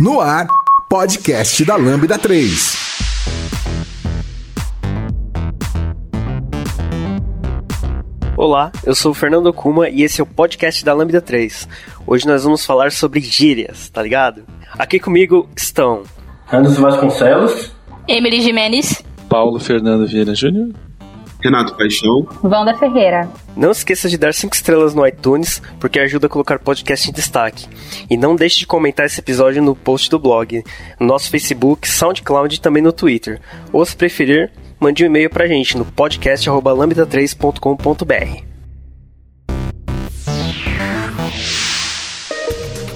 No ar, podcast da Lambda 3. Olá, eu sou o Fernando Kuma e esse é o podcast da Lambda 3. Hoje nós vamos falar sobre gírias, tá ligado? Aqui comigo estão Anderson Vasconcelos, Emily Jimenez, Paulo Fernando Vieira Júnior, Renato Paixão, Wanda Ferreira. Não esqueça de dar 5 estrelas no iTunes, porque ajuda a colocar o podcast em destaque. E não deixe de comentar esse episódio no post do blog, no nosso Facebook, SoundCloud e também no Twitter. Ou se preferir, mande um e-mail pra gente no podcast.lambda3.com.br.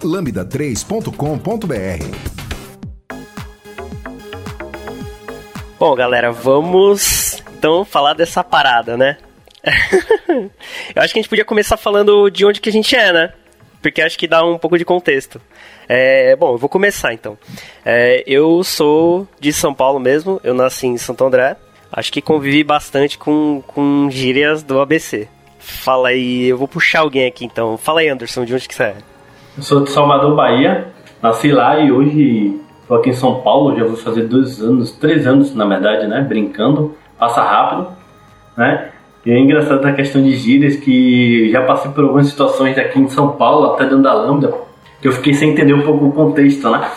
lambda3.com.br. Bom, galera, vamos então falar dessa parada, né? eu acho que a gente podia começar falando de onde que a gente é, né? Porque acho que dá um pouco de contexto. É, bom, eu vou começar então. É, eu sou de São Paulo mesmo, eu nasci em Santo André. Acho que convivi bastante com, com gírias do ABC. Fala aí, eu vou puxar alguém aqui então. Fala aí, Anderson, de onde que você é? Eu sou de Salvador, Bahia. Nasci lá e hoje estou aqui em São Paulo. Já vou fazer dois anos, três anos na verdade, né? Brincando. Passa rápido, né? E é engraçado a questão de gírias que já passei por algumas situações aqui em São Paulo, até dentro da Lambda, que eu fiquei sem entender um pouco o contexto, né?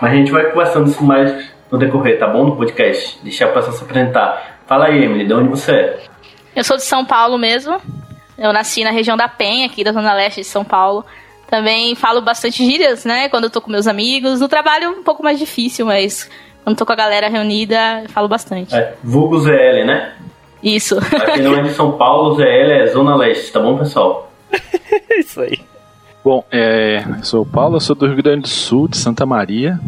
Mas a gente vai conversando isso mais no decorrer, tá bom? No podcast. Deixar a pessoa se apresentar. Fala aí, Emily, de onde você é? Eu sou de São Paulo mesmo. Eu nasci na região da Penha, aqui da Zona Leste de São Paulo. Também falo bastante gírias, né? Quando eu tô com meus amigos. No trabalho é um pouco mais difícil, mas quando tô com a galera reunida, eu falo bastante. É, vulgo ZL, né? Isso. Quem não é de São Paulo, ZL é Zona Leste, tá bom, pessoal? Isso aí. Bom, é, eu sou o Paulo, eu sou do Rio Grande do Sul, de Santa Maria,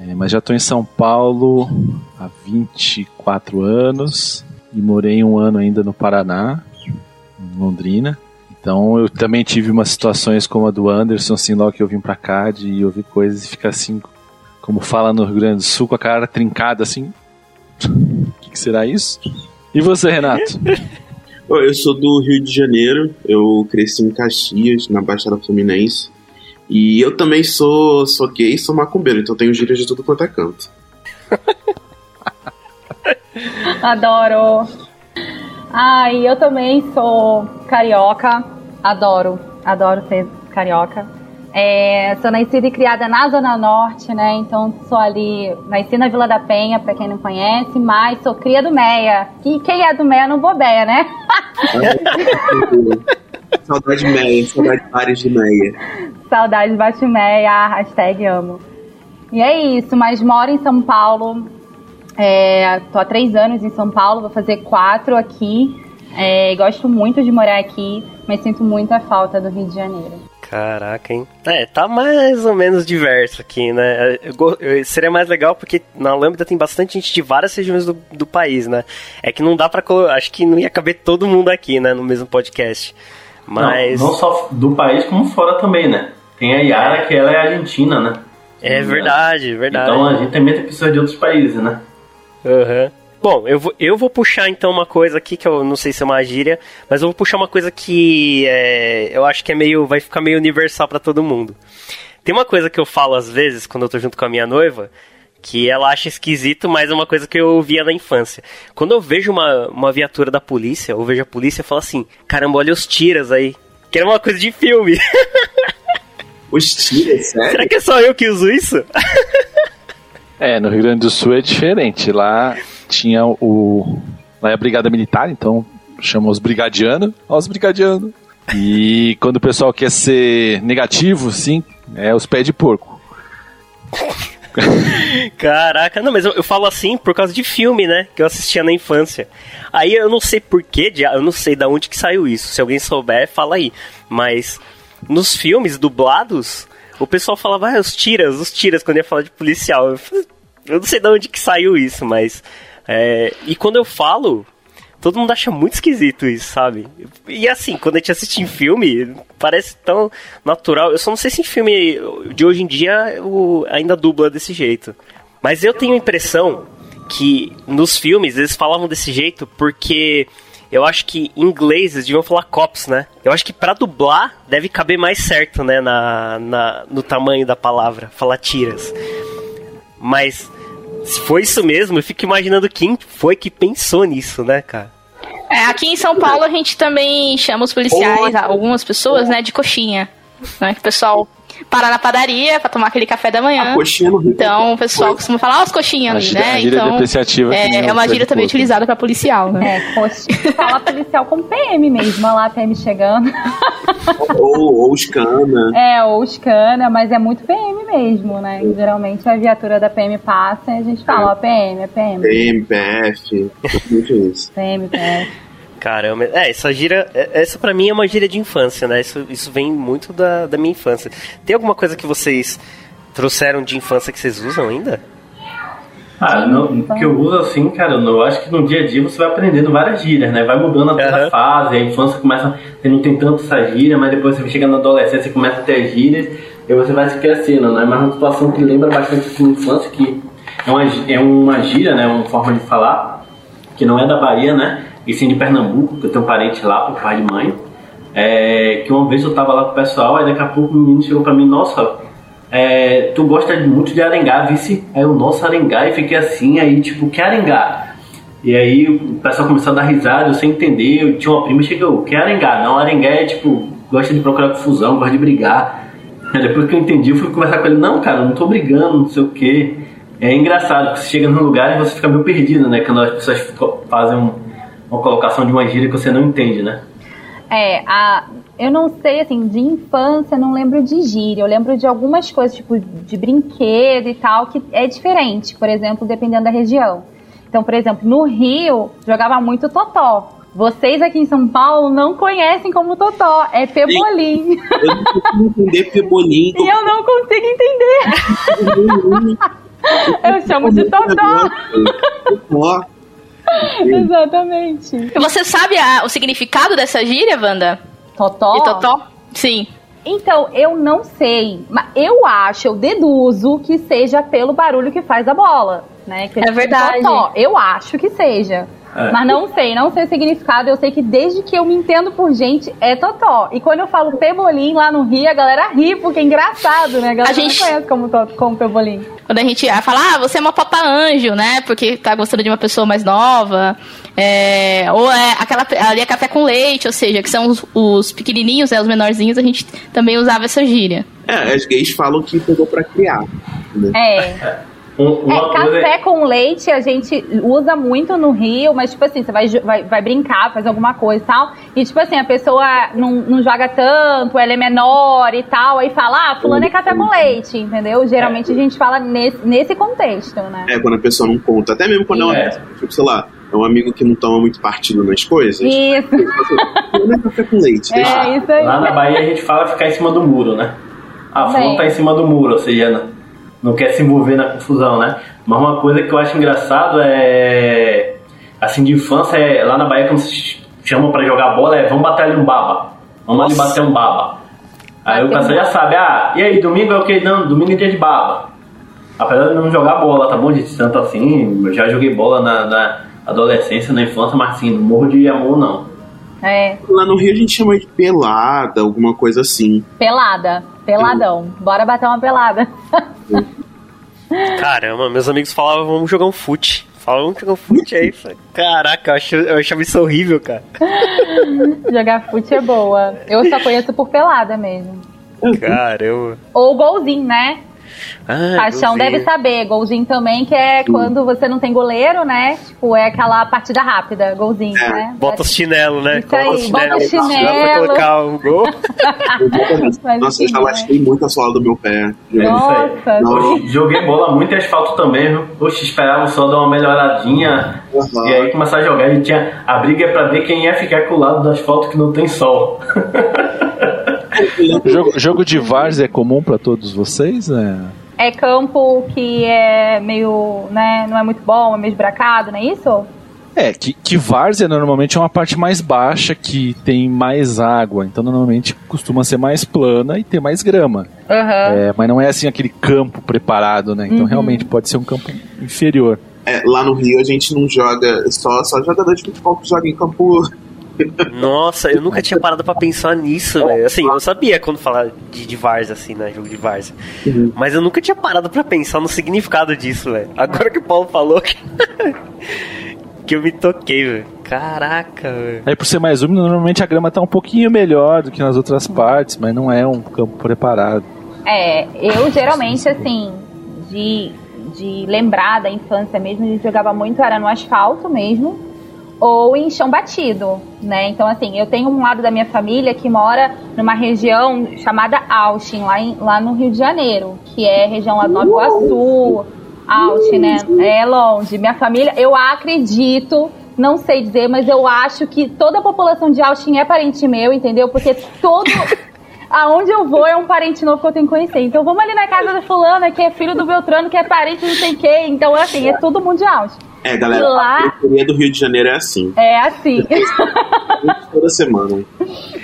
é, mas já estou em São Paulo há 24 anos e morei um ano ainda no Paraná, em Londrina. Então eu também tive umas situações como a do Anderson, assim, logo que eu vim pra cá, de ouvir coisas e ficar assim, como fala no Rio Grande do Sul, com a cara trincada assim. O que, que será isso? E você, Renato? Eu sou do Rio de Janeiro, eu cresci em Caxias, na Baixada Fluminense. E eu também sou, sou gay e sou macumbeiro, então tenho gírias de tudo quanto é canto. Adoro. Ai, eu também sou carioca. Adoro, adoro ser carioca. É, sou nascida e criada na Zona Norte, né? Então sou ali, nasci na Vila da Penha, pra quem não conhece, mas sou cria do Meia. E quem é do Meia não bobeia, né? saudade Meia, saudade Pares de Meia. Saudade bate Meia, hashtag amo. E é isso, mas moro em São Paulo. É, tô há três anos em São Paulo, vou fazer quatro aqui. É, gosto muito de morar aqui, mas sinto muita falta do Rio de Janeiro. Caraca, hein? É, tá mais ou menos diverso aqui, né? Eu, eu, seria mais legal porque na Lambda tem bastante gente de várias regiões do, do país, né? É que não dá pra. Acho que não ia caber todo mundo aqui, né? No mesmo podcast. Mas. Não, não só do país, como fora também, né? Tem a Yara, que ela é argentina, né? É verdade, verdade. Então a gente também tem pessoas de outros países, né? Aham. Uhum. Bom, eu vou, eu vou puxar então uma coisa aqui que eu não sei se é uma gíria, mas eu vou puxar uma coisa que é, eu acho que é meio. vai ficar meio universal para todo mundo. Tem uma coisa que eu falo às vezes quando eu tô junto com a minha noiva, que ela acha esquisito, mas é uma coisa que eu via na infância. Quando eu vejo uma, uma viatura da polícia, ou vejo a polícia, eu falo assim: caramba, olha os tiras aí. Que era uma coisa de filme. Os tiras, sério? Será que é só eu que uso isso? é, no Rio Grande do Sul é diferente. Lá tinha o. Lá é a Brigada Militar, então chamam os brigadianos. Ó, os brigadianos. E quando o pessoal quer ser negativo, sim, é os pés de porco. Caraca, não, mas eu, eu, falo assim por causa de filme, né? Que eu assistia na infância. Aí eu não sei porquê, eu não sei da onde que saiu isso. Se alguém souber, fala aí. Mas nos filmes dublados, o pessoal falava, ah, os tiras, os tiras, quando ia falar de policial. Eu, falei, eu não sei de onde que saiu isso, mas. É, e quando eu falo, todo mundo acha muito esquisito isso, sabe? E assim, quando a gente assiste em filme, parece tão natural. Eu só não sei se em filme de hoje em dia o, ainda dubla desse jeito. Mas eu tenho a impressão que nos filmes eles falavam desse jeito porque eu acho que em inglês eles deviam falar cops, né? Eu acho que pra dublar deve caber mais certo, né? Na, na, no tamanho da palavra, falar tiras. Mas se foi isso mesmo, eu fico imaginando quem foi que pensou nisso, né, cara? É, aqui em São Paulo a gente também chama os policiais, algumas pessoas, né, de coxinha. Né, que o pessoal para na padaria para tomar aquele café da manhã. Então o pessoal costuma falar ah, as coxinhas ali, né? Então depreciativa é, é uma gíria também utilizada para policial, né? É, coxinha. Fala policial com PM mesmo, lá PM chegando. ou, ou Scana. É, ou Scana, mas é muito PM mesmo, né? Geralmente a viatura da PM passa e a gente fala, ó, PM, é PM. PM, PF, muito isso. PM, PF. Caramba, é, essa gira, é, essa para mim é uma gíria de infância, né? Isso, isso vem muito da, da minha infância. Tem alguma coisa que vocês trouxeram de infância que vocês usam ainda? Ah, no, que eu uso assim, cara, eu acho que no dia a dia você vai aprendendo várias gírias, né? Vai mudando até uhum. a fase, a infância começa, você não tem tanto essa gíria, mas depois você chega na adolescência e começa a ter as gírias, e você vai se crescendo, né? Mas uma situação que lembra bastante de infância, que é uma, é uma gíria, né? Uma forma de falar, que não é da Bahia, né? E sim de Pernambuco, que eu tenho parente lá, por pai de mãe. É, que uma vez eu tava lá com o pessoal, aí daqui a pouco o menino chegou pra mim, nossa, é, tu gosta muito de Arengá, vice? Aí eu, nossa, Arengá, e fiquei assim, aí tipo, que Arengá? E aí o pessoal começou a dar risada, eu sem entender, eu tinha uma prima chegou, que Arengá? Não, Arengá é tipo, gosta de procurar confusão, gosta de brigar. Aí depois que eu entendi, eu fui conversar com ele, não, cara, não tô brigando, não sei o que. É engraçado, porque você chega num lugar e você fica meio perdido, né? Quando as pessoas fazem um uma colocação de uma gíria que você não entende, né? É, a, eu não sei, assim, de infância, não lembro de gíria. Eu lembro de algumas coisas, tipo, de brinquedo e tal, que é diferente, por exemplo, dependendo da região. Então, por exemplo, no Rio, jogava muito totó. Vocês aqui em São Paulo não conhecem como totó, é pebolim. Eu não consigo entender pebolim. e eu não consigo entender. eu chamo de totó. Totó. Exatamente. Você sabe a, o significado dessa gíria, Wanda? Totó? E totó? Sim. Então, eu não sei, mas eu acho, eu deduzo que seja pelo barulho que faz a bola, né? Que é verdade. Totó. Eu acho que seja. É. Mas não sei, não sei o significado. Eu sei que desde que eu me entendo por gente, é totó. E quando eu falo pebolim lá no Rio, a galera ri, porque é engraçado, né? A galera a gente... não conhece como, como pebolim. Quando a gente fala, ah, você é uma papa anjo, né? Porque tá gostando de uma pessoa mais nova. É, ou é aquela ali é café com leite, ou seja, que são os, os pequenininhos, né, os menorzinhos, a gente também usava essa gíria. É, as gays falam que pegou pra criar. Né? É. Um, é, café com leite a gente usa muito no Rio, mas tipo assim, você vai, vai, vai brincar, faz alguma coisa e tal. E tipo assim, a pessoa não, não joga tanto, ela é menor e tal, aí fala, ah, fulano é café com leite, entendeu? Geralmente é. a gente fala nesse, nesse contexto, né? É, quando a pessoa não conta, até mesmo quando é, é tipo, sei lá, é um amigo que não toma muito partido nas coisas. Isso. Não é café com leite. É, isso aí. Lá na Bahia a gente fala ficar em cima do muro, né? Ah, fulano tá em cima do muro, ou seja, não quer se envolver na confusão, né? Mas uma coisa que eu acho engraçado é. Assim, de infância, é, lá na Bahia, quando se chamam pra jogar bola, é vamos bater ali um baba. Vamos Nossa. ali bater um baba. Aí o pessoal já sabe, ah, e aí, domingo é o que? Não, domingo é dia de baba. Apesar de não jogar bola, tá bom, gente? Tanto assim, eu já joguei bola na, na adolescência, na infância, mas assim, não morro de amor, não. É. Lá no Rio a gente chama de pelada, alguma coisa assim. Pelada. Peladão. Bora bater uma pelada. Caramba, meus amigos falavam, vamos jogar um fute. Falavam, vamos jogar um fute aí. Caraca, eu, acho, eu achava isso horrível, cara. jogar fute é boa. Eu só conheço por pelada mesmo. Caramba. Ou golzinho, né? Ah, Paixão deve saber. Golzinho também, que é quando você não tem goleiro, né? Tipo, é aquela partida rápida, golzinho, é. né? Bota o chinelo, né? Isso aí, chinelo, bota o chinelo. Pra colocar o gol. Nossa, eu já lasquei muito a sola do meu pé. Nossa, Nossa. Joguei bola muito em asfalto também, viu? Poxa, esperava só dar uma melhoradinha. Uhum. E aí começar a jogar. E tinha a briga é pra ver quem ia ficar com o lado do asfalto que não tem sol. jogo, jogo de várzea é comum pra todos vocês? né? É campo que é meio, né, não é muito bom, é meio esbracado, não é isso? É, que, que várzea normalmente é uma parte mais baixa que tem mais água, então normalmente costuma ser mais plana e ter mais grama. Aham. É, mas não é assim aquele campo preparado, né? Então Uhum. realmente pode ser um campo inferior. É, lá no Rio a gente não joga, só, só jogador de futebol que joga em campo. Nossa, eu nunca tinha parado pra pensar nisso, velho. Assim, eu sabia quando falar de, de Várzea, assim, né? Jogo de Várzea. Mas eu nunca tinha parado pra pensar no significado disso, velho. Agora que o Paulo falou que. que eu me toquei, velho. Caraca, velho. Aí por ser mais úmido, normalmente a grama tá um pouquinho melhor do que nas outras partes, mas não é um campo preparado. É, eu geralmente, assim, de, de lembrar da infância mesmo, a gente jogava muito, era no asfalto mesmo, ou em chão batido, né? Então, assim, eu tenho um lado da minha família que mora numa região chamada Austin, lá, em- lá no Rio de Janeiro, que é região lá do Nova Iguaçu, Austin, né? É longe. Minha família, eu acredito, não sei dizer, mas eu acho que toda a população de Austin é parente meu, entendeu? Porque todo... Aonde eu vou é um parente novo que eu tenho que conhecer. Então vamos ali na casa da fulana, que é filho do Beltrano, que é parente não sei quem. Então, assim, é tudo mundial. É, galera, Lá- a periferia do Rio de Janeiro é assim. É assim. Toda semana.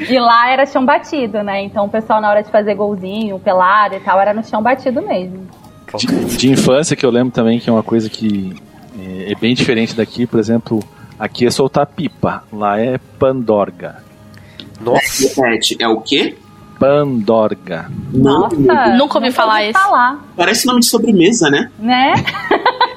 E lá era chão batido, né? Então o pessoal, na hora de fazer golzinho, pelado e tal, era no chão batido mesmo. De, de infância que eu lembro também que é uma coisa que é, é bem diferente daqui, por exemplo, aqui é soltar pipa, lá é pandorga. Nossa, Repete, é o quê? Pandorga. Nossa, Nunca ouvi falar falar, Parece nome de sobremesa, né? né?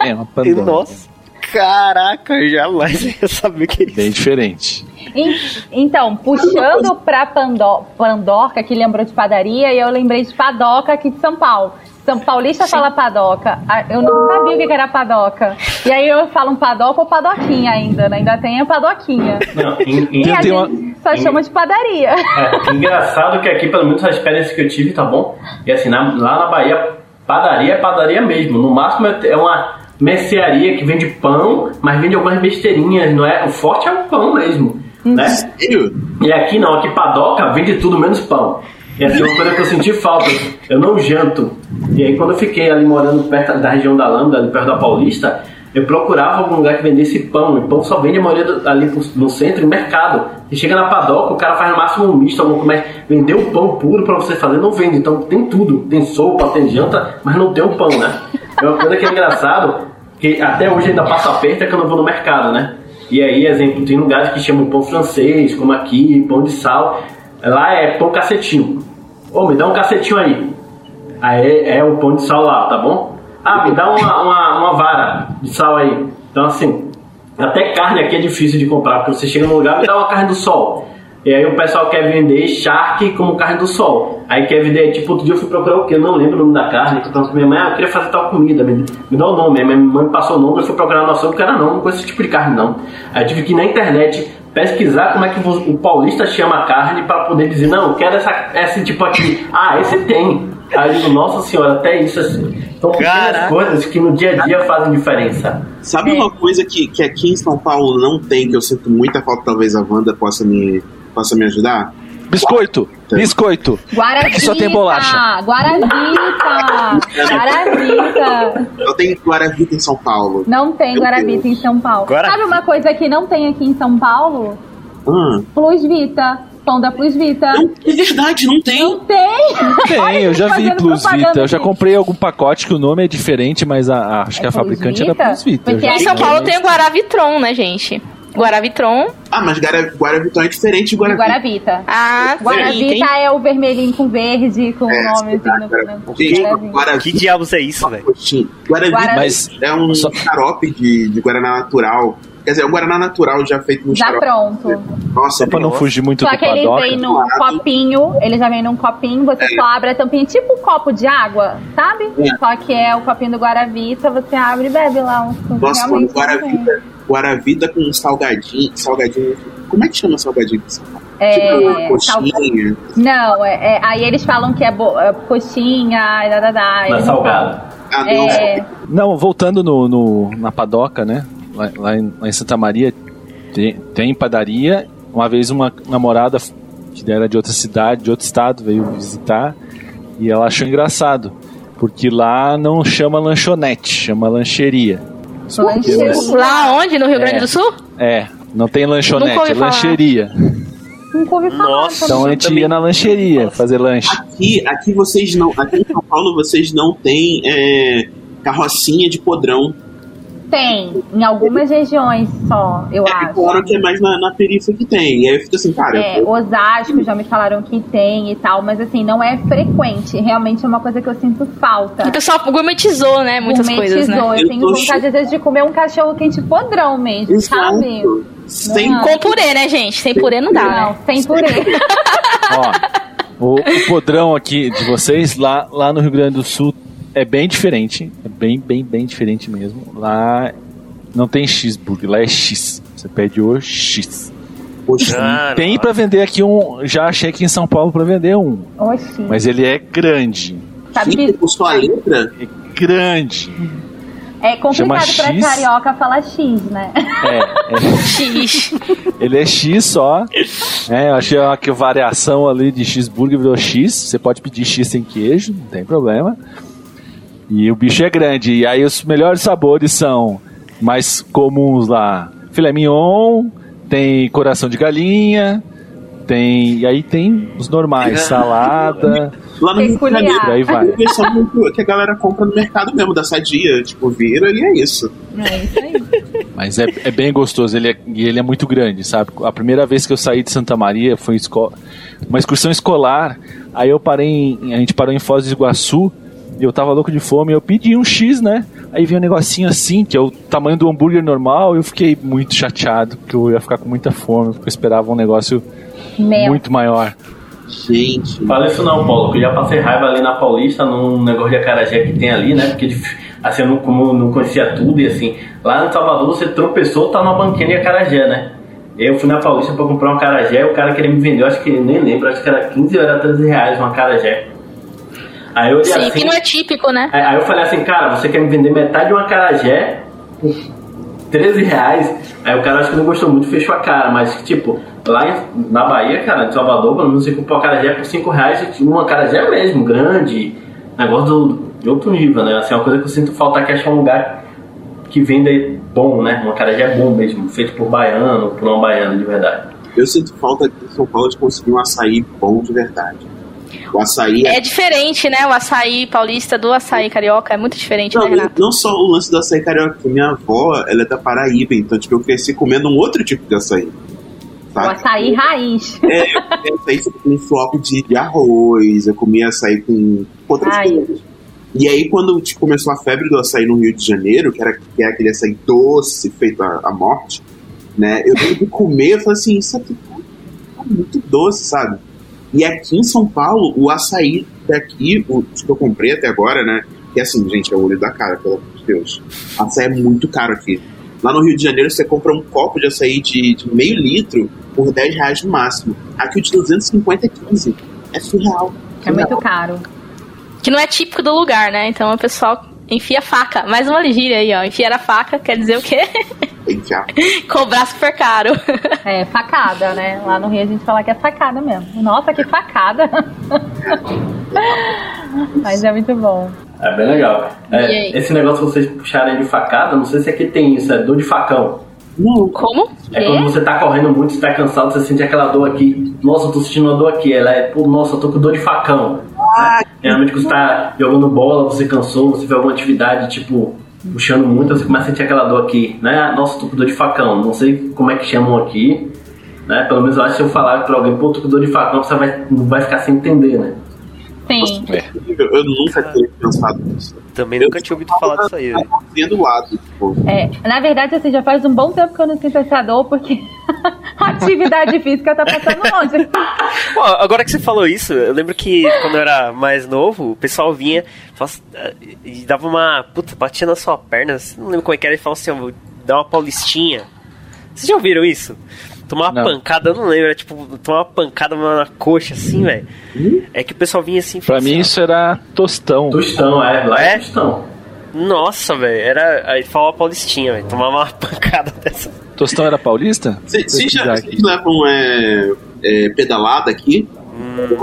É uma pandorga. nossa. Caraca, eu jamais ia saber o que é isso. Bem diferente. En- Então, puxando pra Pandó Pandorca, que lembrou de padaria, e eu lembrei de padoca aqui de São Paulo. São Paulista fala padoca. Ah, Eu não sabia o que era padoca. E aí eu falo um padoca ou padoquinha ainda, né? Ainda tem a padoquinha. Não, em- em- E a tem uma- gente só chama de padaria. É, engraçado que aqui, pelo menos a experiência que eu tive, tá bom? E assim, na- lá na Bahia, padaria é padaria mesmo. No máximo é uma mercearia que vende pão, mas vende algumas besteirinhas, não é? O forte é o pão mesmo, né? Sério? E aqui não, aqui padoca vende tudo menos pão. E assim, uma coisa que eu senti falta, eu não janto. E aí quando eu fiquei ali morando perto da região da Lambda, ali perto da Paulista, eu procurava algum lugar que vendesse pão. E pão só vende a maioria do- ali no centro, em mercado. E chega na padoca, o cara faz no máximo um misto, alguma coisa. mas Vender o pão puro pra você fazer não vende. Então tem tudo. Tem sopa, tem janta, mas não tem o pão, né? É uma coisa que é engraçado, que até hoje ainda passa aperto é que eu não vou no mercado, né? E aí, exemplo, tem lugares que chamam pão francês, como aqui, pão de sal. Lá é pão cacetinho. Ô, me dá um cacetinho aí. Aí é o pão de sal lá, tá bom? Ah, me dá uma, uma, uma vara de sal aí. Então, assim, até carne aqui é difícil de comprar, porque você chega no lugar me dá uma carne do sol. E aí o pessoal quer vender charque como carne do sol. Aí quer vender, tipo, outro dia eu fui procurar o quê? Eu não lembro o nome da carne. Que eu perguntei pra minha mãe, ah, eu queria fazer tal comida, me, me dá o nome. Aí minha mãe me passou o nome, eu fui procurar a noção, porque era não, não conheço esse tipo de carne não. Aí eu tive que ir na internet pesquisar como é que o paulista chama a carne para poder dizer, não, eu quero essa, esse tipo aqui. Ah, esse tem. Aí eu digo, nossa senhora, até isso assim. Então pequenas coisas que no dia a dia fazem diferença. Sabe uma coisa que, que aqui em São Paulo não tem, que eu sinto muita falta, talvez a Wanda possa me, possa me ajudar? Biscoito! Biscoito! Guaravita! Aqui só tem bolacha. Guaravita! Guaravita! Eu tenho Guaravita em São Paulo. Não tem Meu Guaravita Deus. em São Paulo. Guaravita. Sabe uma coisa que não tem aqui em São Paulo? Ah, Plus Vita. Pão da Plus Vita. não, é verdade, não tem. Não tem! Tem, eu já vi Plus Vita. Eu já comprei algum pacote que o nome é diferente, mas a, a- acho que a Plus fabricante Vita? era Plus Vita. Porque Em São. Paulo tem o Guaravitron, né, gente? Guaravitron. Ah, mas Guara- Guaravitão é diferente de Guaravita. Guaravita. Ah, sim, Guaravita tem. é o vermelhinho com verde, com o É, nome assim no, Gente, Guaravita. Que diabos é isso, velho? Guaravita Guara- Mas é um Só- xarope de, de Guaraná natural. Quer dizer, é um Guaraná natural já feito no Já xarope. pronto. Nossa, só pra não fugir muito Só do que ele padoca. vem num copinho, ele já vem num copinho, você só abre a tampinha, tipo um copo de água, sabe? É. Só que é o copinho do Guaravita, você abre e bebe lá. Um, Nossa, tem. Guaravita, Guaravita com salgadinho, salgadinho. Como é que chama salgadinho de São Paulo? É, tipo sal- coxinha. Não, é, é- aí eles falam que é, bo- é coxinha, e da, da, da, não salgada. Ah, falam. não. É, Não, voltando no, no- na padoca, né? Lá, lá em, lá em Santa Maria tem, tem padaria. Uma vez uma namorada que era de outra cidade, de outro estado, veio visitar e ela achou engraçado, porque lá não chama lanchonete, chama lancheria. Lá onde? No Rio Grande É. do Sul? É, não tem lanchonete, é lancheria. Nunca ouvi falar. Nossa. Então a gente também. ia na lancheria fazer lanche. Aqui, aqui vocês não. Aqui em São Paulo vocês não têm é, carrocinha de podrão. Tem, em algumas regiões só, eu É acho. claro que é mais na, na periferia que tem. E aí eu fico assim, cara, É, Osasco já me falaram que tem e tal, mas assim, não é frequente. Realmente é uma coisa que eu sinto falta. O pessoal gourmetizou, né? Muitas coisas, né? Gourmetizou. Eu Eu tenho vontade, às vezes, de comer um cachorro quente podrão mesmo, sabe? exato. Sem Não. Com purê, né, gente? Sem purê não dá, Não, né? sem purê. Ó, o, o podrão aqui de vocês, lá, lá no Rio Grande do Sul, é bem diferente. É bem, bem, bem diferente mesmo. Lá não tem cheeseburger, lá é X. Você pede o X. Poxa, Ah, Tem pra vender aqui um. Já achei aqui em São Paulo pra vender um. Oxi. Mas ele é grande. Sabe com sua letra. É grande. é complicado chama pra X. carioca falar X, né? É, é X. Ele é X só. É, eu achei uma que variação ali de cheeseburger virou X. Você pode pedir X sem queijo, não tem problema. E o bicho é grande. E aí os melhores sabores são mais comuns lá. Filé mignon, tem coração de galinha, tem. E aí tem os normais, salada. Lá no Rio de aí vai. Muito- que a galera compra no mercado mesmo, da sadia. Tipo, vira e é isso. É isso aí. Mas é, é bem gostoso, ele é, e ele é muito grande, sabe? A primeira vez que eu saí de Santa Maria foi uma excursão escolar. Aí eu parei em, a gente parou em Foz do Iguaçu eu tava louco de fome. Eu pedi um X, né? Aí veio um negocinho assim, que é o tamanho do hambúrguer normal. E eu fiquei muito chateado, porque eu ia ficar com muita fome, porque eu esperava um negócio Mel. muito maior. Gente. Fala isso não, Paulo, que eu já passei raiva ali na Paulista, num negócio de acarajé que tem ali, né? Porque assim, eu não, como não conhecia tudo e assim, lá no Salvador você tropeçou, tá numa banquinha de acarajé, né? Eu fui na Paulista pra comprar um acarajé, o cara queria me vender, eu acho que nem lembro, acho que era 15 ou era 13 reais um acarajé. Aí eu Sim, assim, que não é típico, né? Aí aí eu falei assim, cara, você quer me vender metade de um acarajé por 13 reais? Aí o cara acho que não gostou muito, fechou a cara, mas tipo, lá em- na Bahia, cara, em Salvador, pelo menos você compra um acarajé por 5 reais, e um acarajé mesmo, grande, negócio do, de outro nível, né? Assim, é uma coisa que eu sinto falta aqui, acho que é um lugar que vende bom, né? Um acarajé bom mesmo, feito por baiano, por um baiano de verdade. Eu sinto falta aqui em São Paulo de conseguir um açaí bom de verdade. O açaí é. É diferente, né? O açaí paulista do açaí carioca é muito diferente, Não, né, Renato? não só o lance do açaí carioca, porque minha avó, ela é da Paraíba, então tipo, eu cresci comendo um outro tipo de açaí. O Sabe? açaí raiz. É, eu comia açaí com um floco de, de arroz, eu comia açaí com outras Ai. coisas. E aí, quando tipo, começou a febre do açaí no Rio de Janeiro, que era que é aquele açaí doce, feito à, à morte, né? Eu lembro de comer, eu falei assim, isso aqui tá, tá muito doce, sabe? E aqui em São Paulo, o açaí daqui, o que eu comprei até agora, né? Que assim, gente, é o olho da cara, pelo amor de Deus. Açaí é muito caro aqui. Lá no Rio de Janeiro, você compra um copo de açaí de, de meio litro por 10 reais no máximo. Aqui o de 250 é 15. É surreal. É muito caro. Que não é típico do lugar, né? Então o pessoal enfia a faca. Mais uma gíria aí, ó. Enfiar a faca quer dizer o quê? Cobrar super caro. É, facada, né? Lá no Rio a gente fala que é facada mesmo. Nossa, que facada! Mas é muito bom. É bem legal. É, esse negócio que vocês puxarem de facada, não sei se aqui tem isso, é dor de facão. Não, Como? É quando você tá correndo muito, você tá cansado, você sente aquela dor aqui. Nossa, eu tô sentindo uma dor aqui. Ela é, pô, nossa, eu tô com dor de facão. Né? Geralmente quando você tá jogando bola, você cansou, você fez alguma atividade, tipo, puxando muito, você começa a sentir aquela dor aqui, né? Nossa, tô com dor de facão. Não sei como é que chamam aqui, né? Pelo menos eu acho que se eu falar pra alguém, pô, tô com dor de facão, você vai, vai ficar sem entender, né? Sim. eu, eu nunca teria pensado nisso. Também nunca tinha ouvido falar disso aí. velho. Vendo o lado, tipo. É, na verdade, assim, já faz um bom tempo que eu não sinto essa dor, porque a atividade física tá passando longe. Pô, agora que você falou isso, eu lembro que quando eu era mais novo, o pessoal vinha faz- e dava uma. Puta, batia na sua perna, não lembro como é que era, e falava assim: ó, vou dar uma paulistinha. Vocês já ouviram isso? Tomar uma Não. pancada, eu não lembro, era tipo, tomar uma pancada na coxa assim, velho. É que o pessoal vinha assim e Pra mim assim, isso era tostão. Tostão, é, lá é, É? tostão. Nossa, velho, era. Aí falava paulistinha, velho. Tomava uma pancada dessa. Tostão era paulista? Vocês já vocês levam é, é, pedalada aqui.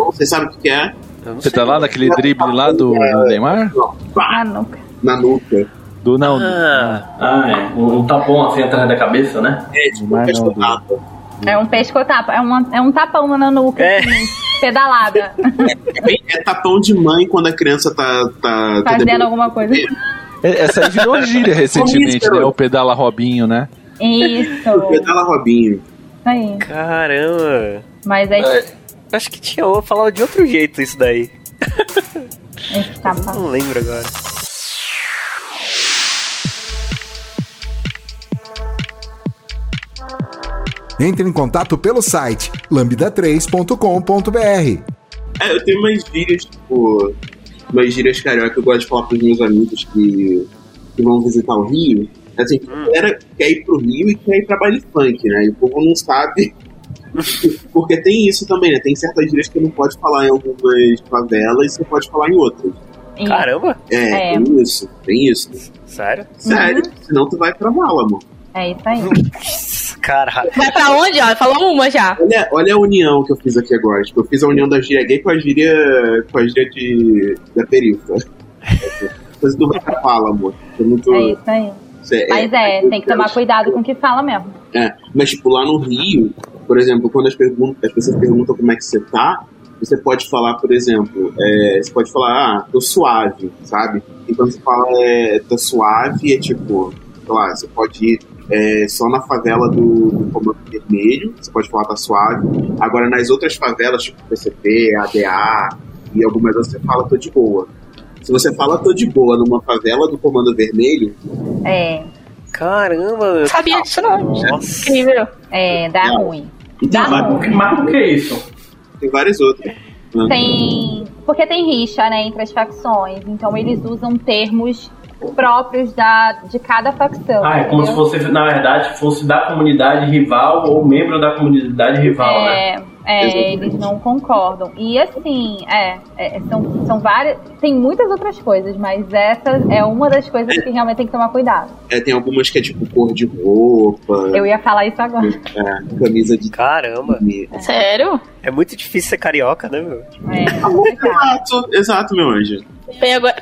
Vocês sabem o que é? Pedalada, aquele drible lá do, do Neymar? Não, pá, Ah, nunca. na nuca. Do não. Ah, Ah, é. Um, um tapão assim atrás da cabeça, né? É, tipo, pescotapa. É um pescotapa, é, uma, é um tapão na nuca, É. assim, pedalada, É, é tapão de mãe quando a criança tá. tá, tá fazendo demorando. alguma coisa. É, Essa aí virou gíria recentemente, né? O pedala Robinho, né? Isso, Pedala Robinho. isso aí. caramba. Mas é Acho que tinha eu falar de outro jeito isso daí. esse tapa. Não lembro agora. Entre em contato pelo site lambda3.com.br. É, eu tenho umas gírias, tipo. Umas gírias carioca que eu gosto de falar pros meus amigos que, que vão visitar o Rio. Assim, a galera quer ir pro Rio e quer ir pra baile funk, né? E o povo não sabe. Porque tem isso também, né? Tem certas gírias que não pode falar em algumas favelas e você pode falar em outras. Caramba, É, É. tem isso, tem isso. sério? Sério, senão tu vai pra mala, amor. É isso aí. Caralho. Vai pra onde, ó? Falou uma já. Olha, olha a união que eu fiz aqui agora. Tipo, eu fiz a união da gíria gay com a gíria, com a gíria de, da perifa. Coisa do vai pra fala, amor. É muito. É isso aí. isso é- Mas é, tem que tomar cuidado com o que fala mesmo. É, mas tipo, lá no Rio, por exemplo, quando as, pergun- as pessoas perguntam como é que você tá, você pode falar, por exemplo, é, você pode falar, ah, tô suave, sabe? E quando você fala é, tô suave, é tipo, sei lá, você pode ir é, só na favela do, do Comando Vermelho, você pode falar tá suave. Agora, nas outras favelas, tipo PCP, ADA e algumas outras, você fala tô de boa. Se você fala tô de boa numa favela do Comando Vermelho, É, Caramba. Sabia disso não. Nossa. Incrível. é, dá Não. ruim. então, Dá vai- Mas, por que- que isso? tem várias outras. Tem. Porque tem rixa, né, entre as facções. Então eles usam termos próprios da, de cada facção. Ah, é como se fosse, na verdade, fosse da comunidade rival ou membro da comunidade rival, né? É, é, Exatamente. eles não concordam. E assim, é, é, são, são várias. Tem muitas outras coisas, mas essa é uma das coisas que realmente tem que tomar cuidado. É, tem algumas que é tipo cor de roupa, Eu ia falar isso agora. é, camisa de Caramba. Sério? É muito difícil ser carioca, né, meu? É. Exato, exato, meu anjo.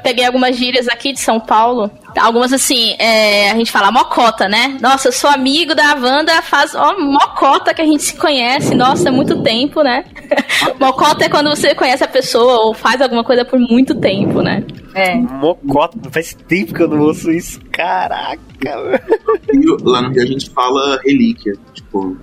Peguei algumas gírias aqui de São Paulo. Algumas assim, é, a gente fala mocota, né? Nossa, eu sou amigo da Wanda, faz ó, mocota que a gente se conhece. Nossa, é muito tempo, né? mocota é quando você conhece a pessoa ou faz alguma coisa por muito tempo, né? É. Mocota. Faz tempo que eu não ouço isso. Caraca. E lá no Rio a gente fala relíquia. Tipo,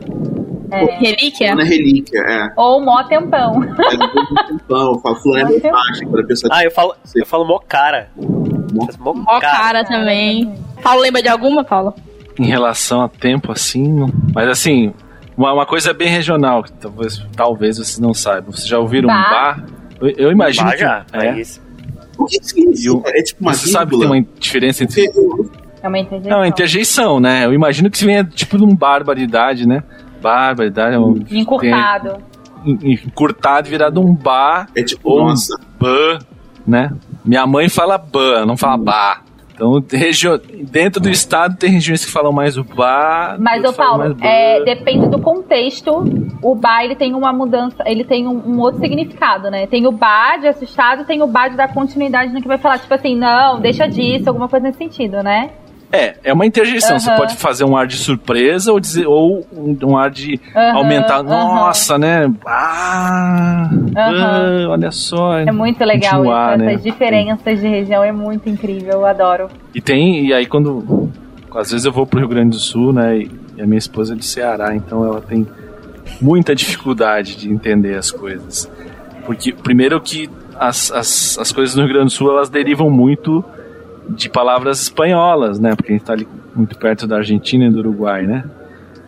Relíquia? não é relíquia, é. Ou mó tempão. É tempão, eu falo floresta Nossa. faixa, quando a pessoa Ah, eu falo, eu falo mocara. Faz Ó, Mocara. cara também. Paulo, lembra de alguma, Paulo? Em relação a tempo, assim. não- Mas assim, uma, uma coisa bem regional, que talvez, talvez vocês não saibam. Vocês já ouviram um Bar? bar? Eu, eu imagino. Que, já. é. Mas O que significa? É tipo uma Você sabe que tem vírgula. uma diferença entre. É uma interjeição. Não, interjeição, né? Eu imagino que venha tipo de um barbaridade, né? Barbaridade, é um. Encurtado. tem- Encurtado, virado um bar, É tipo, Ou- nossa, ban, né? Minha mãe fala ban, não fala bar. Então, regio... dentro do estado tem regiões que falam mais o bar. Mas, ô Paulo, é, depende do contexto. O bar, ele tem uma mudança, ele tem um, um outro significado, né? Tem o bar de assustado, tem o bar de dar continuidade no que vai falar. Tipo assim, não, deixa disso, alguma coisa nesse sentido, né? É, é uma interjeição. Você pode fazer um ar de surpresa ou, dizer, ou um, um ar de aumentar. Nossa, né? Ah, ah, olha só. É muito legal isso. né? Essas diferenças de região é muito incrível, eu adoro. E tem, e aí quando. Às vezes eu vou pro Rio Grande do Sul, né? E e a minha esposa é do Ceará, então ela tem muita dificuldade de entender as coisas. Porque, primeiro, que as, as, as coisas no Rio Grande do Sul elas derivam muito de palavras espanholas, né? Porque a gente tá ali muito perto da Argentina e do Uruguai, né?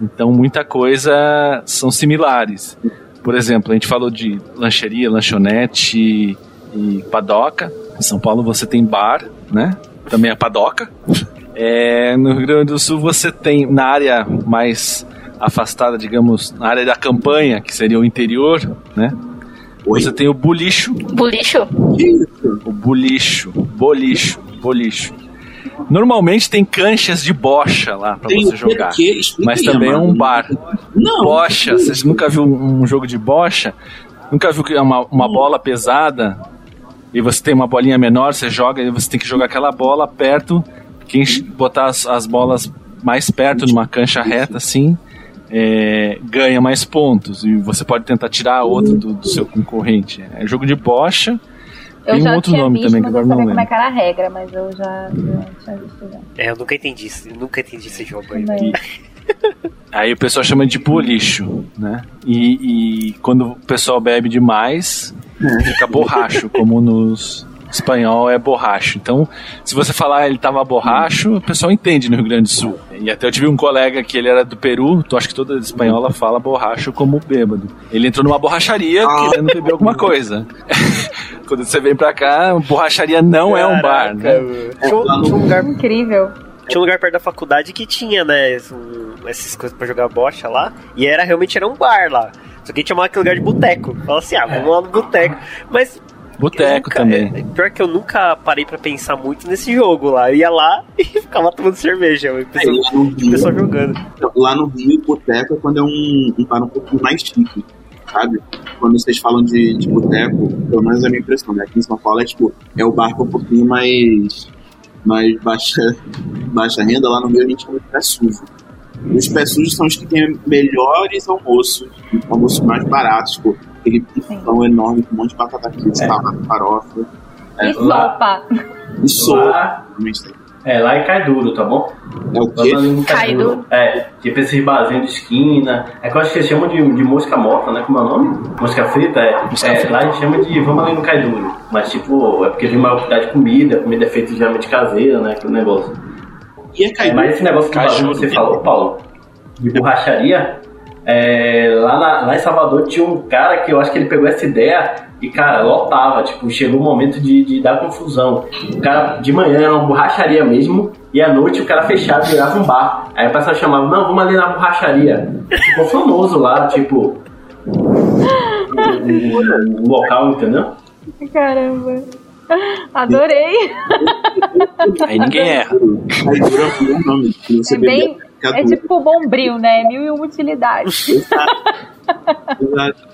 Então, muita coisa são similares. Por exemplo, a gente falou de lancheria, lanchonete e padoca. Em São Paulo você tem bar, né? Também a padoca. É, no Rio Grande do Sul você tem na área mais afastada, digamos, na área da campanha, que seria o interior, né? Oi? Você tem o bulicho, isso? o bulicho, bolicho, bolicho. Normalmente tem canchas de bocha lá pra Tem você jogar. Mas também é um bar. Não. Bocha, vocês nunca viu um jogo de bocha? Nunca viu que é uma, uma bola pesada e você tem uma bolinha menor, você joga e você tem que jogar aquela bola perto. Quem botar as, as bolas mais perto numa cancha reta assim é, ganha mais pontos e você pode tentar tirar a outra do, do seu concorrente. É jogo de bocha. Eu Tem um outro tinha nome visto, também que agora não sabia como é lembro. que era a regra, mas eu já, já tinha visto já. É, eu nunca entendi isso. eu Nunca entendi esse jogo aí. Também. Aí o pessoal chama de bolicho, né? E, e quando o pessoal bebe demais, fica borracho, como nos espanhol é borracho. Então, se você falar ele tava borracho, o pessoal entende no Rio Grande do Sul. E até eu tive um colega que ele era do Peru, tu acho que toda espanhola fala borracho como bêbado. Ele entrou numa borracharia Ah. querendo beber alguma coisa. quando você vem pra cá, borracharia não é um bar, né? Caraca, mano. Tinha, um- lugar, Incrível. tinha um lugar perto da faculdade que tinha, né, essas coisas pra jogar bocha lá. E era realmente era um bar lá. Só que a gente chamava aquele lugar de boteco. Fala assim, ah, vamos lá no boteco. Mas Boteco também. é- Pior que eu nunca parei pra pensar muito nesse jogo lá. Eu ia lá e ficava tomando cerveja. No Rio, pessoal jogando. lá no Rio, boteco é quando é um, um bar um pouquinho mais chique, sabe? Quando vocês falam de, de boteco, pelo menos é a minha impressão, né? Aqui em São Paulo é tipo, é o bar que é um pouquinho mais, mais baixa, baixa renda, lá no Rio a gente chama de pé sujo. Os pés sujos são os que têm melhores almoços, almoços mais baratos, tipo, aquele pão enorme com um monte de batata frita, É. farofa, E lá- sopa. e sopa. É, lá é cai duro, tá bom? É o Vamos quê? ali no Cai cai duro. duro. É, tipo esses barzinhos de esquina. É que eu acho que eles chamam de, de mosca morta, né? Como é o nome? Mosca frita? É. Mosca É, frita. Lá a gente chama de vamos ali no cai duro. Mas tipo, é porque tem maior quantidade de comida, a comida é feita geralmente caseira, né? Aquele negócio. E é É, caído. mas esse negócio que Caju, você né? falou, Paulo, de borracharia, é, lá, na- lá em Salvador tinha um cara que eu acho que ele pegou essa ideia e, cara, lotava. Tipo, chegou o momento de, de dar confusão. O cara, de manhã era uma borracharia mesmo, e à noite o cara fechava e virava um bar. Aí o pessoal chamava, não, vamos ali na borracharia. Ficou famoso lá, tipo. O, local, entendeu? Caramba. Adorei. Aí ninguém erra. Aí dura nome. que Você É bem. É duro. tipo bombril, né? Mil e uma utilidades. Exato.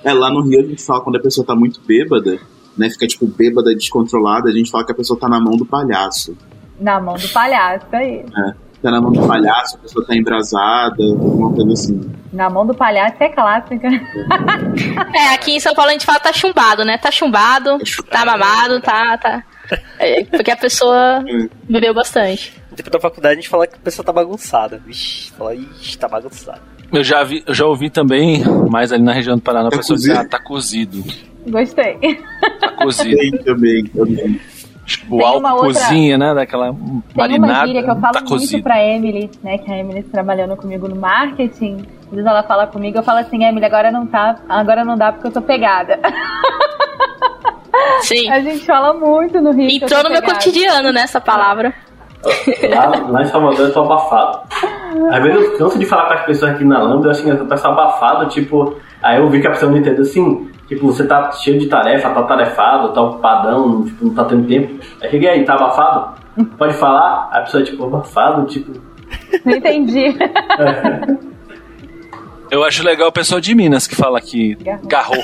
É, lá no Rio a gente fala quando a pessoa tá muito bêbada, né? Fica tipo bêbada, descontrolada, a gente fala que a pessoa tá na mão do palhaço. Na mão do palhaço, aí. Tá na mão do palhaço, a pessoa tá embrasada, alguma coisa assim. Na mão do palhaço é clássica. É, aqui em São Paulo a gente fala tá chumbado, né? Tá chumbado, tá mamado, tá. tá. É, porque a pessoa bebeu bastante. Depois da faculdade a gente fala que a pessoa tá bagunçada. Vixe, fala, ixi, tá bagunçada. Eu já, vi, eu já ouvi também, mais ali na região do Paraná, a Tá pessoa dizer, cozido. ah, tá cozido. Gostei. Tá cozido. Tem também, também. Tipo, Tem álcool uma outra- cozinha, né? Daquela Tem uma marinada. gíria que eu falo tá muito cozido. pra Emily, né? Que a Emily trabalhando comigo no marketing. Às vezes ela fala comigo, eu falo assim, Emily, agora não tá, agora não dá porque eu tô pegada. Sim. A gente fala muito no Rio. Entrou tô no meu cotidiano, né, essa palavra. Lá, lá em Salvador eu tô abafado. Às vezes eu canso de falar com as pessoas aqui na Lambda, eu acho que eu peço abafado, tipo, aí eu vi que a pessoa não entendeu assim, tipo, você tá cheio de tarefa, tá tarefado, tá ocupadão, tipo, não tá tendo tempo. Aí cheguei aí, tá abafado? Pode falar? Aí a pessoa, tipo, abafado, tipo. Não entendi. Eu acho legal o pessoal de Minas que fala que garrou.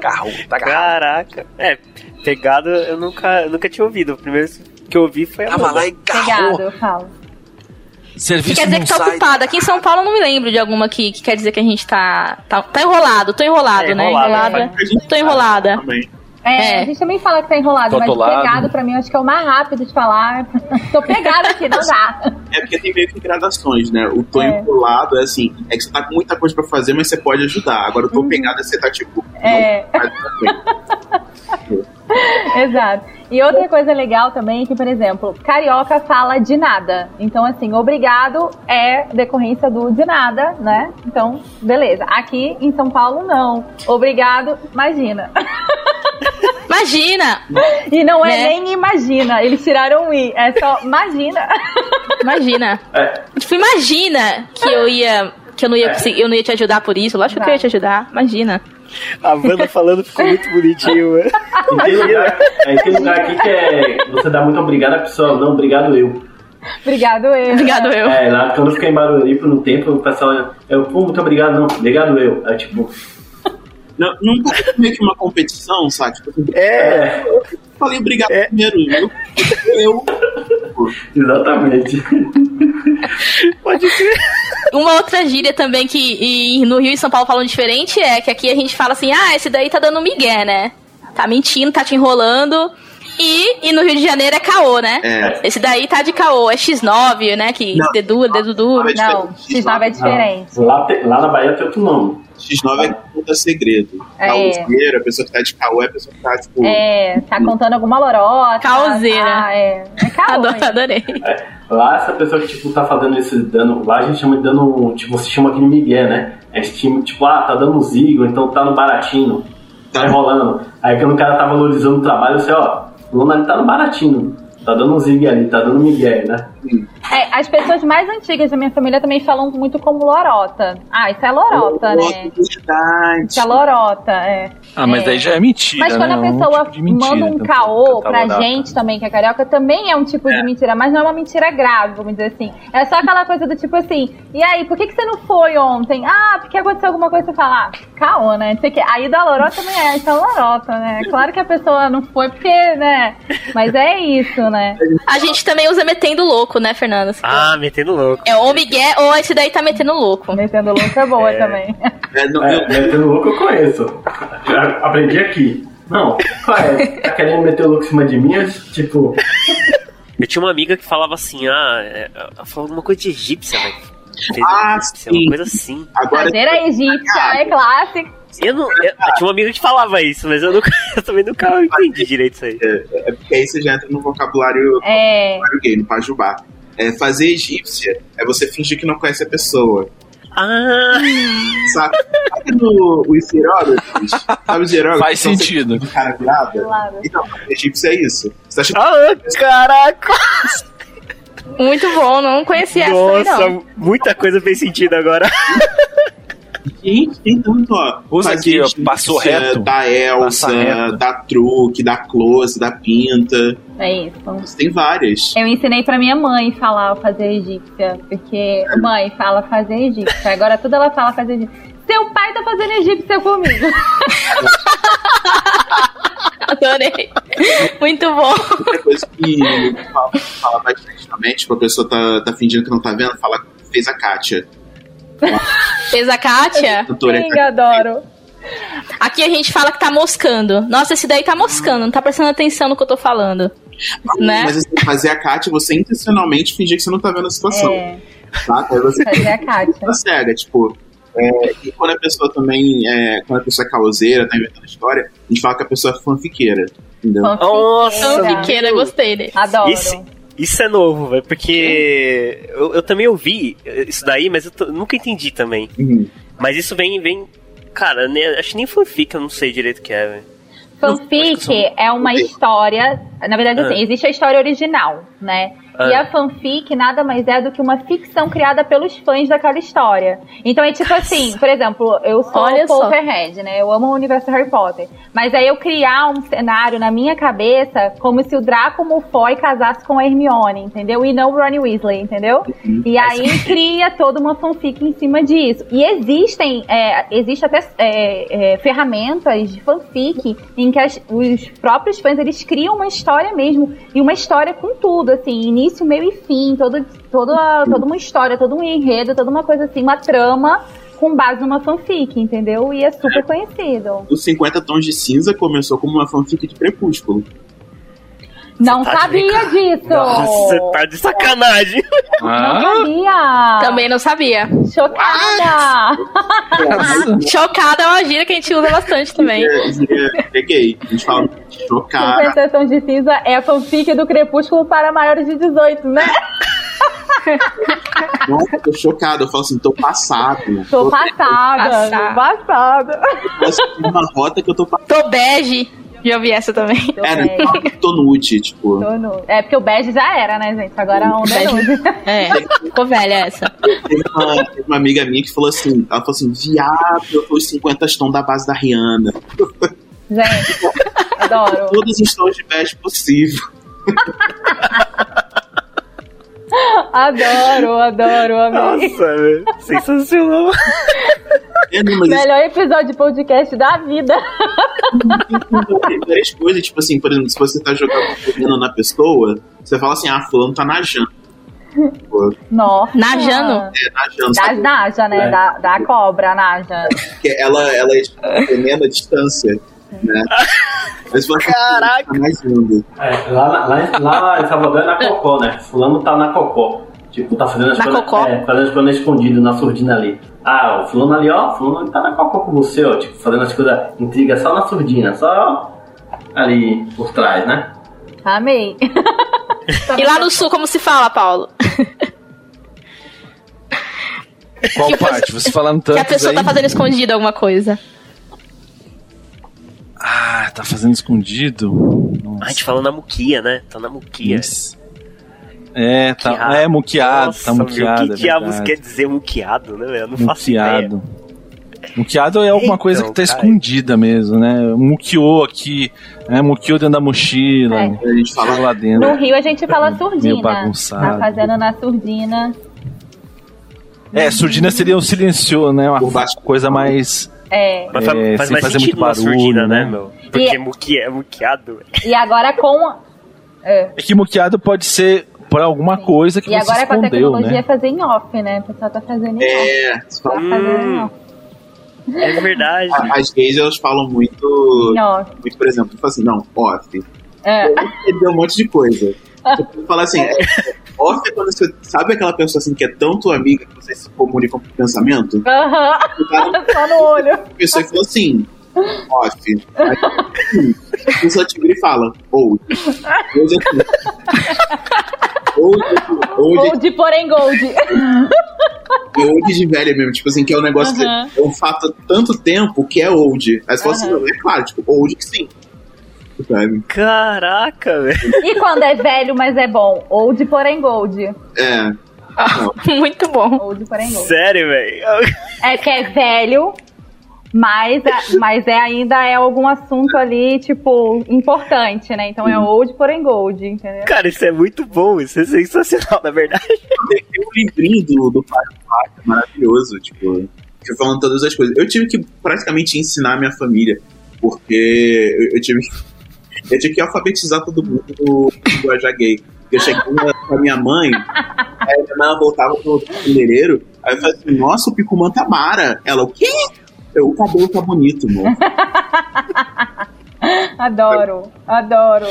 Garrou, tá garrou. Caraca. É, pegado eu nunca, eu nunca tinha ouvido. O primeiro que eu ouvi foi a Tava lá e Pegado, eu falo. Serviço quer dizer que tá sai. ocupado. Aqui em São Paulo eu não me lembro de alguma que, que quer dizer que a gente tá. Tá, tá enrolado, tô enrolado, É, né? enrolado, Enrolada. A gente Tô enrolada. também. É, É. a gente também fala que tá enrolado, Tô mas atolado. pegado pra mim acho que é o mais rápido de falar. Tô pegado aqui, não dá. É porque tem meio que gradações, né? O tô É. enrolado é assim, é que você tá com muita coisa pra fazer, mas você pode ajudar. Agora o tô pegado é você tá tipo. É. não. Exato. E outra coisa legal também é que, por exemplo, carioca fala de nada. Então, assim, obrigado é decorrência do de nada, né? Então, beleza. Aqui em São Paulo, não. Obrigado, imagina. Imagina! E não é Né? nem imagina. Eles tiraram o i. É só imagina. Imagina. É, Tipo, imagina que eu ia. Que eu não ia, conseguir- eu não ia te ajudar por isso. Lógico que eu ia te ajudar. Imagina. A Wanda falando ficou muito bonitinho, mano. e tem lugar, é, tem lugar aqui que é. Você dá muito obrigado, a pessoa, não, obrigado eu. Obrigado, eu. Obrigado, eu. É, lá quando eu fiquei em Barueri por um tempo, o pessoal, eu, pô, muito obrigado, não, obrigado eu. Aí, tipo, Não, nunca foi meio que uma competição, sabe? É, eu falei obrigado É. primeiro. Eu, eu, exatamente. pode ser. Uma outra gíria também que e no Rio e São Paulo falam diferente é que aqui a gente fala assim, ah, esse daí tá dando migué, né? Tá mentindo, tá te enrolando. E, e no Rio de Janeiro é caô, né? É. Esse daí tá de caô, é X9, né? Que Não. dedo duro, dedo duro. É Não, X9 é diferente. Não, lá, lá na Bahia tem outro nome. X9 é que conta segredo. É. Caoseiro, a pessoa que tá de caô é a pessoa que tá, tipo. É, tá contando alguma lorota. Caoseira. Ah, é. É caô. Adoro-? Adorei. Lá, essa pessoa que, tipo, tá fazendo esse dano, lá a gente chama de dano, tipo, se chama aqui de Miguel, né? A gente chama, tipo, ah, tá dando zigo, então tá no baratinho, tá Tá. enrolando. Aí quando o cara tá valorizando o trabalho, você, ó, o ali tá no baratinho, tá dando um zigue ali, tá dando Miguel, né? É, as pessoas mais antigas da minha família também falam muito como lorota. Ah, isso é lorota, né? Verdade. Isso é lorota, é. Ah, mas É. daí já é mentira, Mas quando né? a É um pessoa tipo mentira, manda um caô tanta pra lorata. gente também, que é carioca, também é um tipo de mentira, mas não é uma mentira grave, vamos dizer assim. É só aquela coisa do tipo assim, e aí, por que, que você não foi ontem? Ah, porque aconteceu alguma coisa, você fala, ah, caô, né? Aí da lorota também é, isso é lorota, né? Claro que a pessoa não foi porque, né? Mas é isso, né? A gente também usa metendo louco, né, Fernanda? Ah, metendo louco. É ou Miguel ou esse daí tá metendo louco. Metendo louco é boa também. É, não, É, metendo louco eu conheço. Já aprendi aqui. Não, qual é? Tá querendo meter o louco em cima de mim? Eu, Tipo, Eu tinha uma amiga que falava assim, ah, é, ela falou alguma coisa de egípcia, velho. Ah, egípsia, sim. uma coisa assim. agora Cadeira egípcia é clássico. Eu não. Eu, tinha uma amiga que falava isso, mas eu, nunca, eu também nunca entendi direito isso aí. é porque aí você já entra no vocabulário, É. vocabulário gay, no pajubá. É, fazer egípcia é você fingir que não conhece a pessoa. Ah, Sabe? Sabe no os hierógrafos? Sabe os hierógrafos? Faz Então, sentido. cara virada? Claro. Então, egípcio é isso. Você que ah caraca! Muito bom, não conhecia essa aí, Nossa, não. muita coisa fez sentido agora. Gente, tem tanto, ó. Usa aqui, ó, passou reto. Da Elsa, Passa reto. da truque, da close, da pinta. É isso. Tem várias. Eu ensinei pra minha mãe falar fazer egípcia, porque mãe fala fazer egípcia. Agora tudo ela fala fazer egípcia. Seu pai tá fazendo egípcia comigo. Adorei. Muito bom. Outra coisa que fala, fala bastante também, tipo, a pessoa tá, tá fingindo que não tá vendo, fala fez a Kátia. Fez a Kátia? Sim, adoro. Aqui a gente fala que tá moscando. Nossa, esse daí tá moscando, não tá prestando atenção no que eu tô falando. Né? Mas assim, fazer a Kátia, você intencionalmente fingir que você não tá vendo a situação. É, Tá? Aí você fazer a Kátia. tá cega, tipo. é, e quando a pessoa também. É, quando a pessoa é causeira, tá inventando história, a gente fala que a pessoa é fanfiqueira. Entendeu? Nossa, Fanfiqueira, gostei dele. Adoro. Isso, isso é novo, velho, porque eu, eu também ouvi isso daí, mas eu nunca entendi também. Uhum. Mas isso vem, vem. Cara, né, acho que nem fanfic, eu não sei direito o que é, velho. Fanfic é uma história. Na verdade, assim, Ah. existe a história original, né? E Ah. a fanfic nada mais é do que uma ficção criada pelos fãs daquela história. Então é tipo assim, por exemplo, eu sou Olha só. Potterhead, né? Eu amo o universo Harry Potter. Mas aí eu criar um cenário na minha cabeça como se o Draco Malfoy casasse com a Hermione, entendeu? E não o Ronnie Weasley, entendeu? E aí cria toda uma fanfic em cima disso. E existem, é, existe até é, é, ferramentas de fanfic em que as- os próprios fãs eles criam uma história mesmo e uma história com tudo, assim, início, meio e fim, todo, toda, toda uma história, todo um enredo, toda uma coisa assim, uma trama com base numa fanfic, entendeu? E é super conhecido. Os 50 Tons de Cinza começou como uma fanfic de Crepúsculo. Não tá de sabia disso! Nossa, você tá de sacanagem. Não Ah, sabia! Também não sabia. Chocada! Chocada é uma gíria que a gente usa bastante também. Gay. A gente fala chocada. 50 tons de cinza é a fanfic do Crepúsculo para maiores de 18, né? Nossa, tô chocado. Eu falo assim, tô passado. Tô passada, Passada. passada. Parece que tem uma rota que eu tô passado. Tô bege. Já ouvi essa também. É, não, tô nude, tipo. Tô nu- É porque o bege já era, né, gente? Agora a onda é nude. É, ficou velha essa. Teve uma, teve uma amiga minha que falou assim: ela falou assim, viado, eu tô os 50 tons da base da Rihanna. Gente, adoro. Todos os tons de bege possível. Adoro, adoro, amei. Nossa, velho. Sensacional. É, não, Melhor episódio de podcast da vida. tem várias coisas, tipo assim, por exemplo, se você tá jogando jogando na pessoa, você fala assim, ah, fulano tá najando. Nossa. Najando? é, najando, Da sabe? Naja, né? É. Da, da cobra, Naja. Porque ela, ela é tremenda distância, né? Mas você fala assim, Caraca. tá najando. É, lá, lá, em- lá em Salvador é na Cocó, né? Fulano tá na Cocó. Tipo, tá fazendo as Na coisas. Cocó? É, fazendo as coisas escondidas na surdina ali. Ah, o fulano ali, ó, fulano ali tá na Cocó com você, ó. Tipo, fazendo as coisas, intriga só na surdina, só ali por trás, né? Amei. E lá no sul, como se fala, Paulo? Qual o parte? Você falando tanto que a pessoa aí... tá fazendo escondido alguma coisa. Ah, tá fazendo escondido? Nossa. A gente falou na muquia, né? Tá na muquia. Isso. É, tá, Muqueado. é muqueado, Nossa, tá muqueado. que é diabos quer dizer muqueado, né? velho? Eu não faço ideia. Muqueado. Muqueado é alguma Então, coisa que tá cara. escondida mesmo, né? Muqueou aqui, né? Muqueou dentro da mochila, É. A gente fala lá dentro. No Rio a gente fala Meio surdina. bagunçado. Tá fazendo na surdina. É, surdina seria o silencioso, né? Uma coisa mais. É. Mas fa- É, faz sem mais fazer muito uma surdina, barulho, né, né? meu? Porque E- muqui é muqueado. E agora com. É. É que muqueado pode ser por alguma coisa que E você agora com a escondeu, tecnologia né? é fazer em off, né? O pessoal tá fazendo em off. É, você Tá fazendo em Hum. off. É verdade. as gays elas falam muito, off. muito por exemplo, tipo assim, não, off. É. Ele deu um monte de coisa. Tipo, fala assim, é, off é quando você sabe aquela pessoa assim que é tão tua amiga que vocês se comunicam por pensamento? Aham. Só no olho. a pessoa que falou assim, off. Aí, hum, a pessoa te vira e fala, old. Old é. Old é. Old é Gold, porém gold. é old de velha mesmo. Tipo assim, que é um negócio Aham. que é um fato há tanto tempo que é old. Aí você fala assim, Aham. não, é claro, tipo, old que sim. Sabe? Caraca, velho. E quando é velho, mas é bom? Old, porém gold. É. Muito bom. Old, porém gold. Sério, velho. É que é velho, mas, é- mas é ainda é algum assunto ali, tipo, importante, né? Então é old, porém gold, entendeu? Cara, isso é muito bom. Isso é sensacional, na verdade. Tem um livrinho do, do Pai Paca, maravilhoso, tipo, que falando todas as coisas. Eu tive que praticamente ensinar a minha família, porque eu, eu tive eu tive que alfabetizar todo mundo do linguajar gay. Eu cheguei com a minha mãe, aí a minha mãe ela voltava pro cabeleireiro, aí eu falei assim, nossa, o Picumã tá mara. Ela, o quê? Eu, o cabelo tá bonito, amor. Adoro, adoro.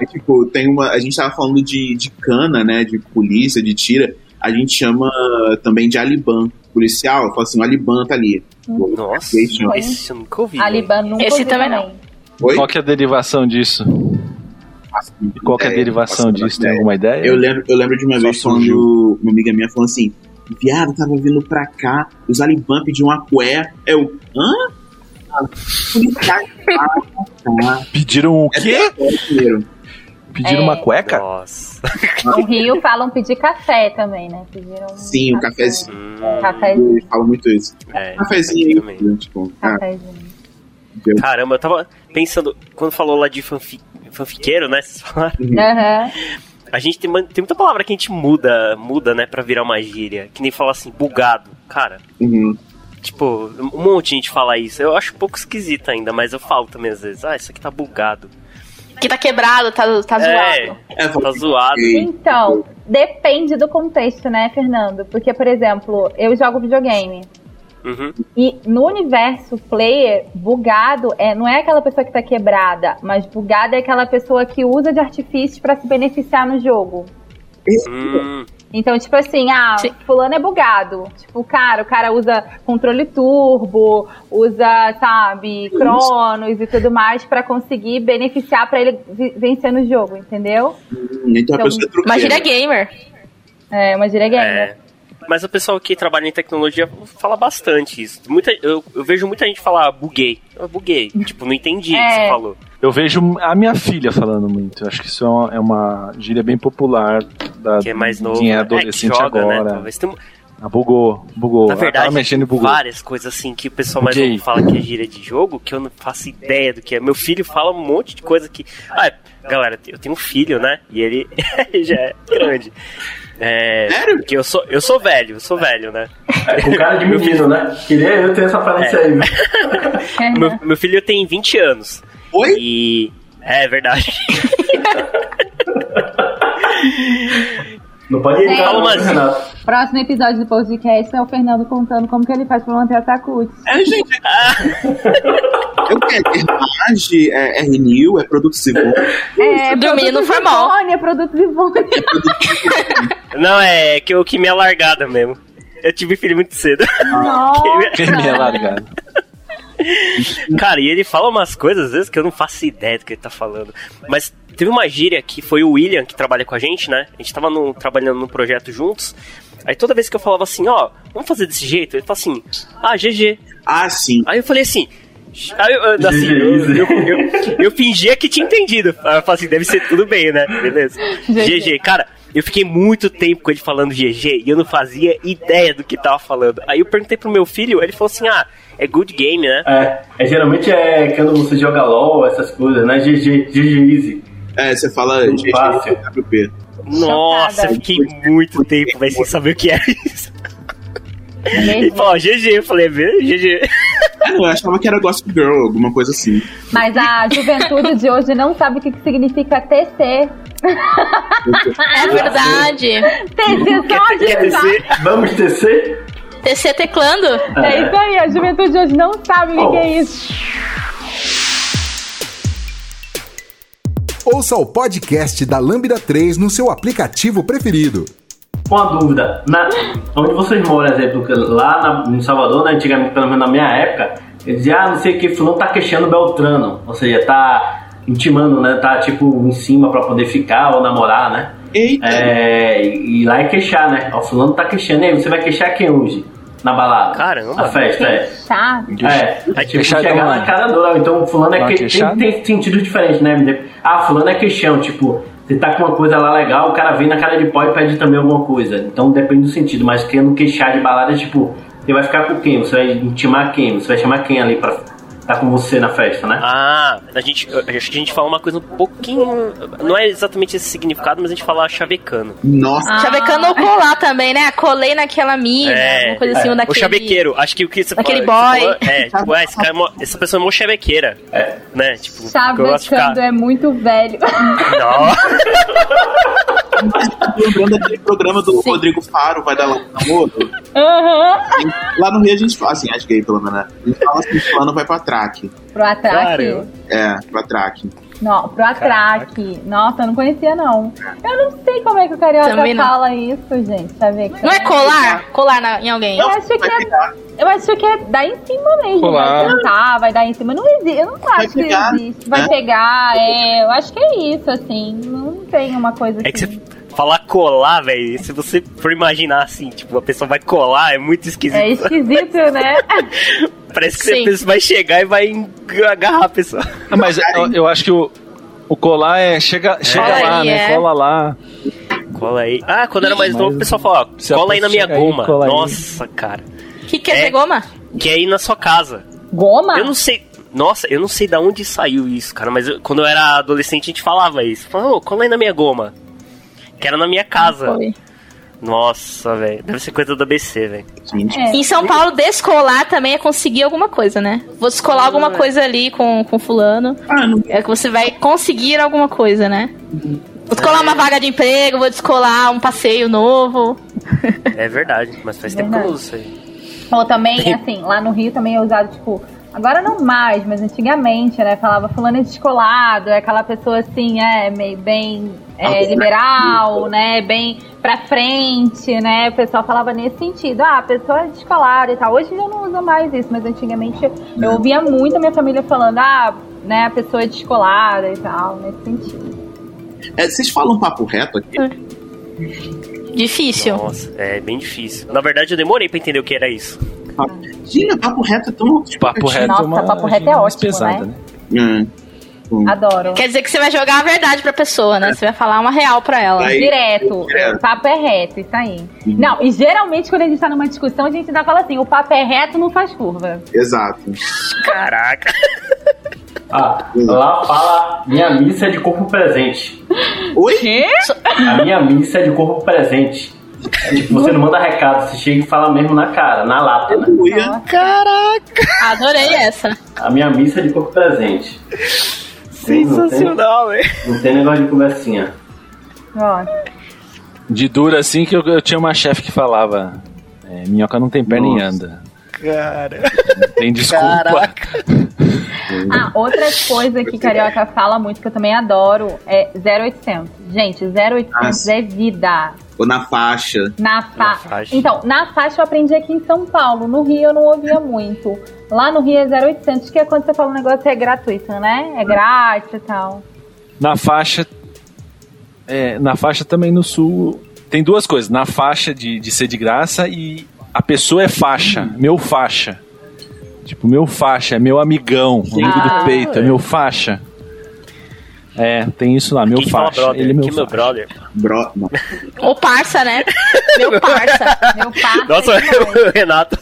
É, tipo, tem uma. A gente tava falando de, de cana, né? De polícia, de tira. A gente chama também de Aliban. Policial, fala assim, o Aliban tá ali. Nossa, Esse eu nunca ouvi. Nunca Esse ouvi também não. Oi? Qual que é a derivação disso? E qual que é a É, derivação disso? Tem ideia. alguma ideia? Eu lembro, eu lembro de uma Só vez surgiu. quando uma amiga minha falou assim: Viado, tava vindo pra cá, os Aliban pediam uma cué. Eu, hã? Ah. Ah. Pediram o É quê? é. Pediram É. uma cueca? Nossa. No Rio falam pedir café também, né? Pediram um Sim, o cafezinho. Hum, Cafezinho. Falam muito isso. é, Cafezinho também. tipo, ah, Cafézinho. Caramba, eu tava pensando, quando falou lá de fanfi, fanfiqueiro, né? Vocês falaram? Aham. A gente tem, tem muita palavra que a gente muda, muda, né, pra virar uma gíria. Que nem falar assim, bugado. Cara, uhum. tipo, um monte de gente fala isso. Eu acho um pouco esquisito ainda, mas eu falo também às vezes. Ah, isso aqui tá bugado. Que tá quebrado, tá, tá É, zoado. É, tá zoado. Então, depende do contexto, né, Fernando? Porque, por exemplo, eu jogo videogame. Uhum. E no universo player, bugado é, não é aquela pessoa que tá quebrada, mas bugado é aquela pessoa que usa de artifícios pra se beneficiar no jogo. Hum, Então, tipo assim, ah, Sim. fulano é bugado. Tipo, cara, o cara usa controle turbo, usa, sabe, cronos e tudo mais pra conseguir beneficiar pra ele vencer no jogo, entendeu? Hum, Então a Então, pessoa é truqueira. Imagina gamer. É uma gíria gamer. é. Mas o pessoal que trabalha em tecnologia fala bastante isso. Muita, eu, eu vejo muita gente falar buguei. Eu buguei. tipo, não entendi o que É. você falou. Eu vejo a minha filha falando muito. Eu acho que isso é uma, é uma gíria bem popular da, Que é mais novo. quem é né? adolescente que joga, Né? agora. Talvez tem, Ah, bugou, bugou. Na verdade, mexendo e bugou. várias coisas assim que o pessoal mais Ok. novo fala que é gíria de jogo, que eu não faço ideia do que é. Meu filho fala um monte de coisa que. Ah, galera, eu tenho um filho, né? E ele já é grande. É, Sério? que eu sou, eu sou velho, eu sou velho, né? É, com cara de menino, né? Queria eu ter essa aparência É. aí, viu? Meu, meu filho tem 20 anos. Oi? E. É verdade. Não pode entrar, umas- Renato. Próximo episódio do podcast é o Fernando contando como que ele faz pra manter a Takut. É, gente. Eu quero. É Rage, é, é Renew, é produto seguro. É, Dormir no produtos formal. Ivone, é produto Ivone. Não, é que eu que me é largada mesmo. Eu tive filho muito cedo. Nossa. Quem me é largado? Cara, e ele fala umas coisas às vezes que eu não faço ideia do que ele tá falando. Mas teve uma gíria que foi o William que trabalha com a gente, né? A gente tava no- trabalhando num projeto juntos. Aí toda vez que eu falava assim, ó, vamos fazer desse jeito, ele fala assim, ah, GG. Ah, sim. Aí eu falei assim. Aí eu, assim, eu, eu, eu- eu fingia que tinha entendido. Eu falei assim, deve ser tudo bem, né? Beleza. GG. Cara, eu fiquei muito tempo com ele falando GG e eu não fazia ideia do que tava falando. Aí eu perguntei pro meu filho, ele falou assim, ah, é good game, né? É, é, geralmente é quando você joga LOL, essas coisas, né? GG, GG Easy. É, você fala fácil. GGWP. Nossa, eu fiquei muito tempo, velho, sem saber o que era isso. Ele falou, GG, eu falei, "É, GG. Eu achava que era Gossip Girl, alguma coisa assim. Mas a juventude de hoje não sabe o que que significa TC. É verdade. TC só sabe. dizer, Vamos tecer? TC teclando. É isso aí, a juventude de hoje não sabe o que que é isso. Ouça o podcast da Lambda 3 no seu aplicativo preferido. Uma dúvida. Na, onde vocês moram, exemplo, lá na, em Salvador, né, antigamente, pelo menos na minha época, eles diziam, ah, não sei o que, fulano tá queixando Beltrano. Ou seja, tá intimando, né? Tá tipo em cima pra poder ficar ou namorar, né? Eita! É, e e lá é queixar, né? Ó, fulano tá queixando, e aí você vai queixar quem hoje? Na balada? Caramba. Na festa, é. Tá? É, Aí tipo, queixar chegar na é? cara dura. Então, fulano é que tem, tem sentido diferente, né? Ah, fulano é queixão, tipo, você tá com uma coisa lá legal, o cara vem na cara de pau e pede também alguma coisa. Então depende do sentido, mas querendo queixar de balada, tipo, você vai ficar com quem? Você vai intimar quem? Você vai chamar quem ali pra estar com você na festa, né? Ah, a gente, acho que a gente fala uma coisa um pouquinho. Não é exatamente esse significado, mas a gente fala chavecano. Nossa, Chavecando ou colar também, né? Colei naquela mina, É, uma coisa assim, é. um O daquele... chavequeiro, acho que o que você Aquele fala, boy. você falou- é, tipo, ah, esse cara é essa pessoa é mó chavequeira. É. Né? Tipo, que Chavecando ficar. é muito velho. Não. lembrando daquele programa do Rodrigo Faro, vai dar lá um namoro. Aham. Lá no Rio a gente fala assim, as gay pelo menos, né? A gente fala assim, fulano vai pra traque. Pro atraque. Caramba. É, pra traque. Não, pro atraque. Nossa, eu não conhecia, não. Eu não sei como é que o carioca fala isso, gente. Chavecando. Não é colar? Colar na- em alguém. Eu acho que é, eu acho que é dar em cima mesmo. Colar. Vai sentar, vai dar em cima. Não existe. Eu não acho que pegar, existe. Vai né? pegar, é. Eu acho que é isso, assim. Não tem uma coisa É que assim. Você falar colar, velho, se você for imaginar assim, tipo, a pessoa vai colar, é muito esquisito. É esquisito, né? Parece que Sim. pessoa vai chegar e vai agarrar a pessoa. Ah, mas eu, eu acho que o, o colar é. Chega, chega lá, aí, né? é. Cola lá. Cola aí. Ah, quando eu era mais Mas novo, o pessoal falava, a cola aí na minha aí, goma. aí. Nossa, cara. O que, que é, É. ter goma? Que é ir na sua casa. Goma? Eu não sei. Nossa, eu não sei da onde saiu isso, cara, mas eu- quando eu era adolescente a gente falava isso. Falava, ô, cola aí na minha goma. Que era na minha casa. Foi. Nossa, velho. Deve ser coisa do ABC, velho. É. Em São Paulo, descolar também é conseguir alguma coisa, né? Vou descolar alguma coisa ali com, com fulano. ah, não. É que você vai conseguir alguma coisa, né? Vou descolar uma vaga de emprego, vou descolar um passeio novo. É verdade, mas faz tempo que eu não uso isso aí. Ou também, assim, lá no Rio também é usado, tipo, agora não mais, mas antigamente, né? Falava fulano é descolado, é aquela pessoa assim, é meio bem é, liberal, né? Bem pra frente, né? O pessoal falava nesse sentido. Ah, a pessoa é descolada e tal. Hoje já não usa mais isso, mas antigamente eu ouvia muito a minha família falando, ah, né, a pessoa é descolada e tal, nesse sentido. É, vocês falam papo reto aqui? Difícil. Nossa, é bem difícil. Na verdade, eu demorei pra entender o que era isso. Sim, papo reto é tão. Papo reto Nossa, é uma. papo reto é ótimo, pesada, né? né? Hum. Adoro. Quer dizer que você vai jogar a verdade pra pessoa, né? Você vai falar uma real pra ela. Aí- Direto. Direto. O papo é reto, isso aí. Uhum. Não, e geralmente quando a gente tá numa discussão, a gente ainda fala assim: o papo é reto, não faz curva. Exato. Caraca. Ah, lá fala minha missa é de corpo presente. Oi? Quê? A minha missa é de corpo presente. É, tipo, você não manda recado, você chega e fala mesmo na cara, na lata, né? Aleluia. Adorei essa. A minha missa é de corpo presente. Não Sensacional, velho. não tem negócio de conversinha. Ó, De dura assim que eu, eu tinha uma chefe que falava: é, minhoca não tem perna e Nossa. anda. Cara. Não tem desculpa. Caraca. Ah, outra coisa que Carioca fala muito, que eu também adoro, é 0800. Gente, 0800 Nossa. é vida. Ou na faixa. Na, fa... Na faixa. Então, na faixa eu aprendi aqui em São Paulo. No Rio eu não ouvia muito. Lá no Rio é 0800, que é quando você fala um negócio é gratuito, né? É grátis e tal. Na faixa. é, na faixa também no sul. Tem duas coisas. Na faixa de, de ser de graça e a pessoa é faixa. Meu faixa. Tipo, meu faixa, é meu amigão, amigo Ah. do peito, é meu faixa. É, tem isso lá, meu Quem fala faixa. brother? Ele é meu meu brother. Bro... Não. Ou parça, né? Meu parça. Meu papo Nossa, o Renato.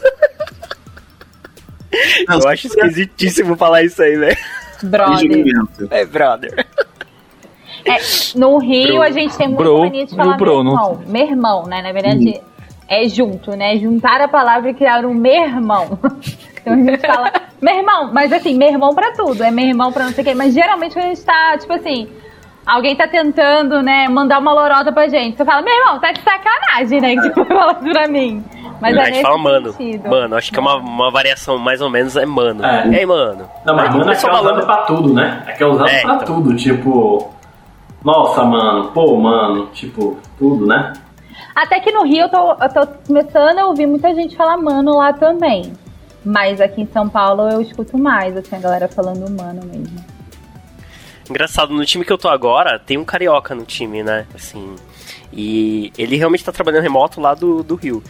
Não, Eu acho esquisitíssimo falar isso aí, velho. Brother. É, brother. É, no Rio a gente tem muita Bro, mania de falar bro, meu não- irmão. Meu irmão, né? Na verdade, é junto, né? Juntar a palavra e criar um meu irmão. Então a gente fala, meu irmão, mas assim, meu irmão pra tudo, é meu irmão pra não sei o quê. Mas geralmente quando a gente tá, tipo assim, alguém tá tentando, né, mandar uma lorota pra gente, você fala, meu irmão, tá de sacanagem, né? Que você fala pra mim. Mas a é gente nesse fala mano. sentido. Mano, acho que é uma, uma variação mais ou menos é mano. É. Ei, mano. Não, mas mano é que começou é usado falando- pra tudo, né? É que é usado É, pra então. tudo, tipo. Nossa, mano, pô, mano, tipo, tudo, né? Até que no Rio eu tô, eu tô começando a ouvir muita gente falar mano lá também. Mas aqui em São Paulo eu escuto mais, assim, a galera falando mano mesmo. Engraçado, no time que eu tô agora, tem um carioca no time, né? Assim. E ele realmente tá trabalhando remoto lá do, do Rio.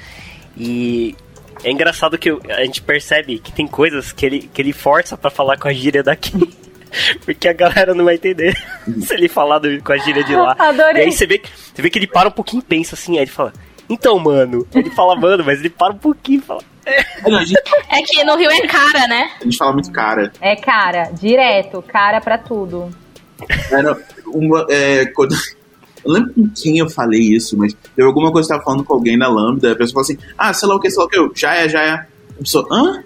E é engraçado que a gente percebe que tem coisas que ele, que ele força pra falar com a gíria daqui. Porque a galera não vai entender se ele falar do- com a gíria de lá. Adorei. E aí você vê, que- você vê que ele para um pouquinho e pensa assim, aí ele fala. Então, mano, ele fala, mano, mas ele para um pouquinho e fala. É, É que no Rio é cara, né? a gente fala muito cara. É cara, direto, cara pra tudo. É, não, uma, é, quando, eu lembro com quem eu falei isso, mas teve alguma coisa que eu tava falando com alguém na Lambda, a pessoa falou assim, ah, sei lá o que, sei lá o que, eu, já é, já é. A pessoa, hã?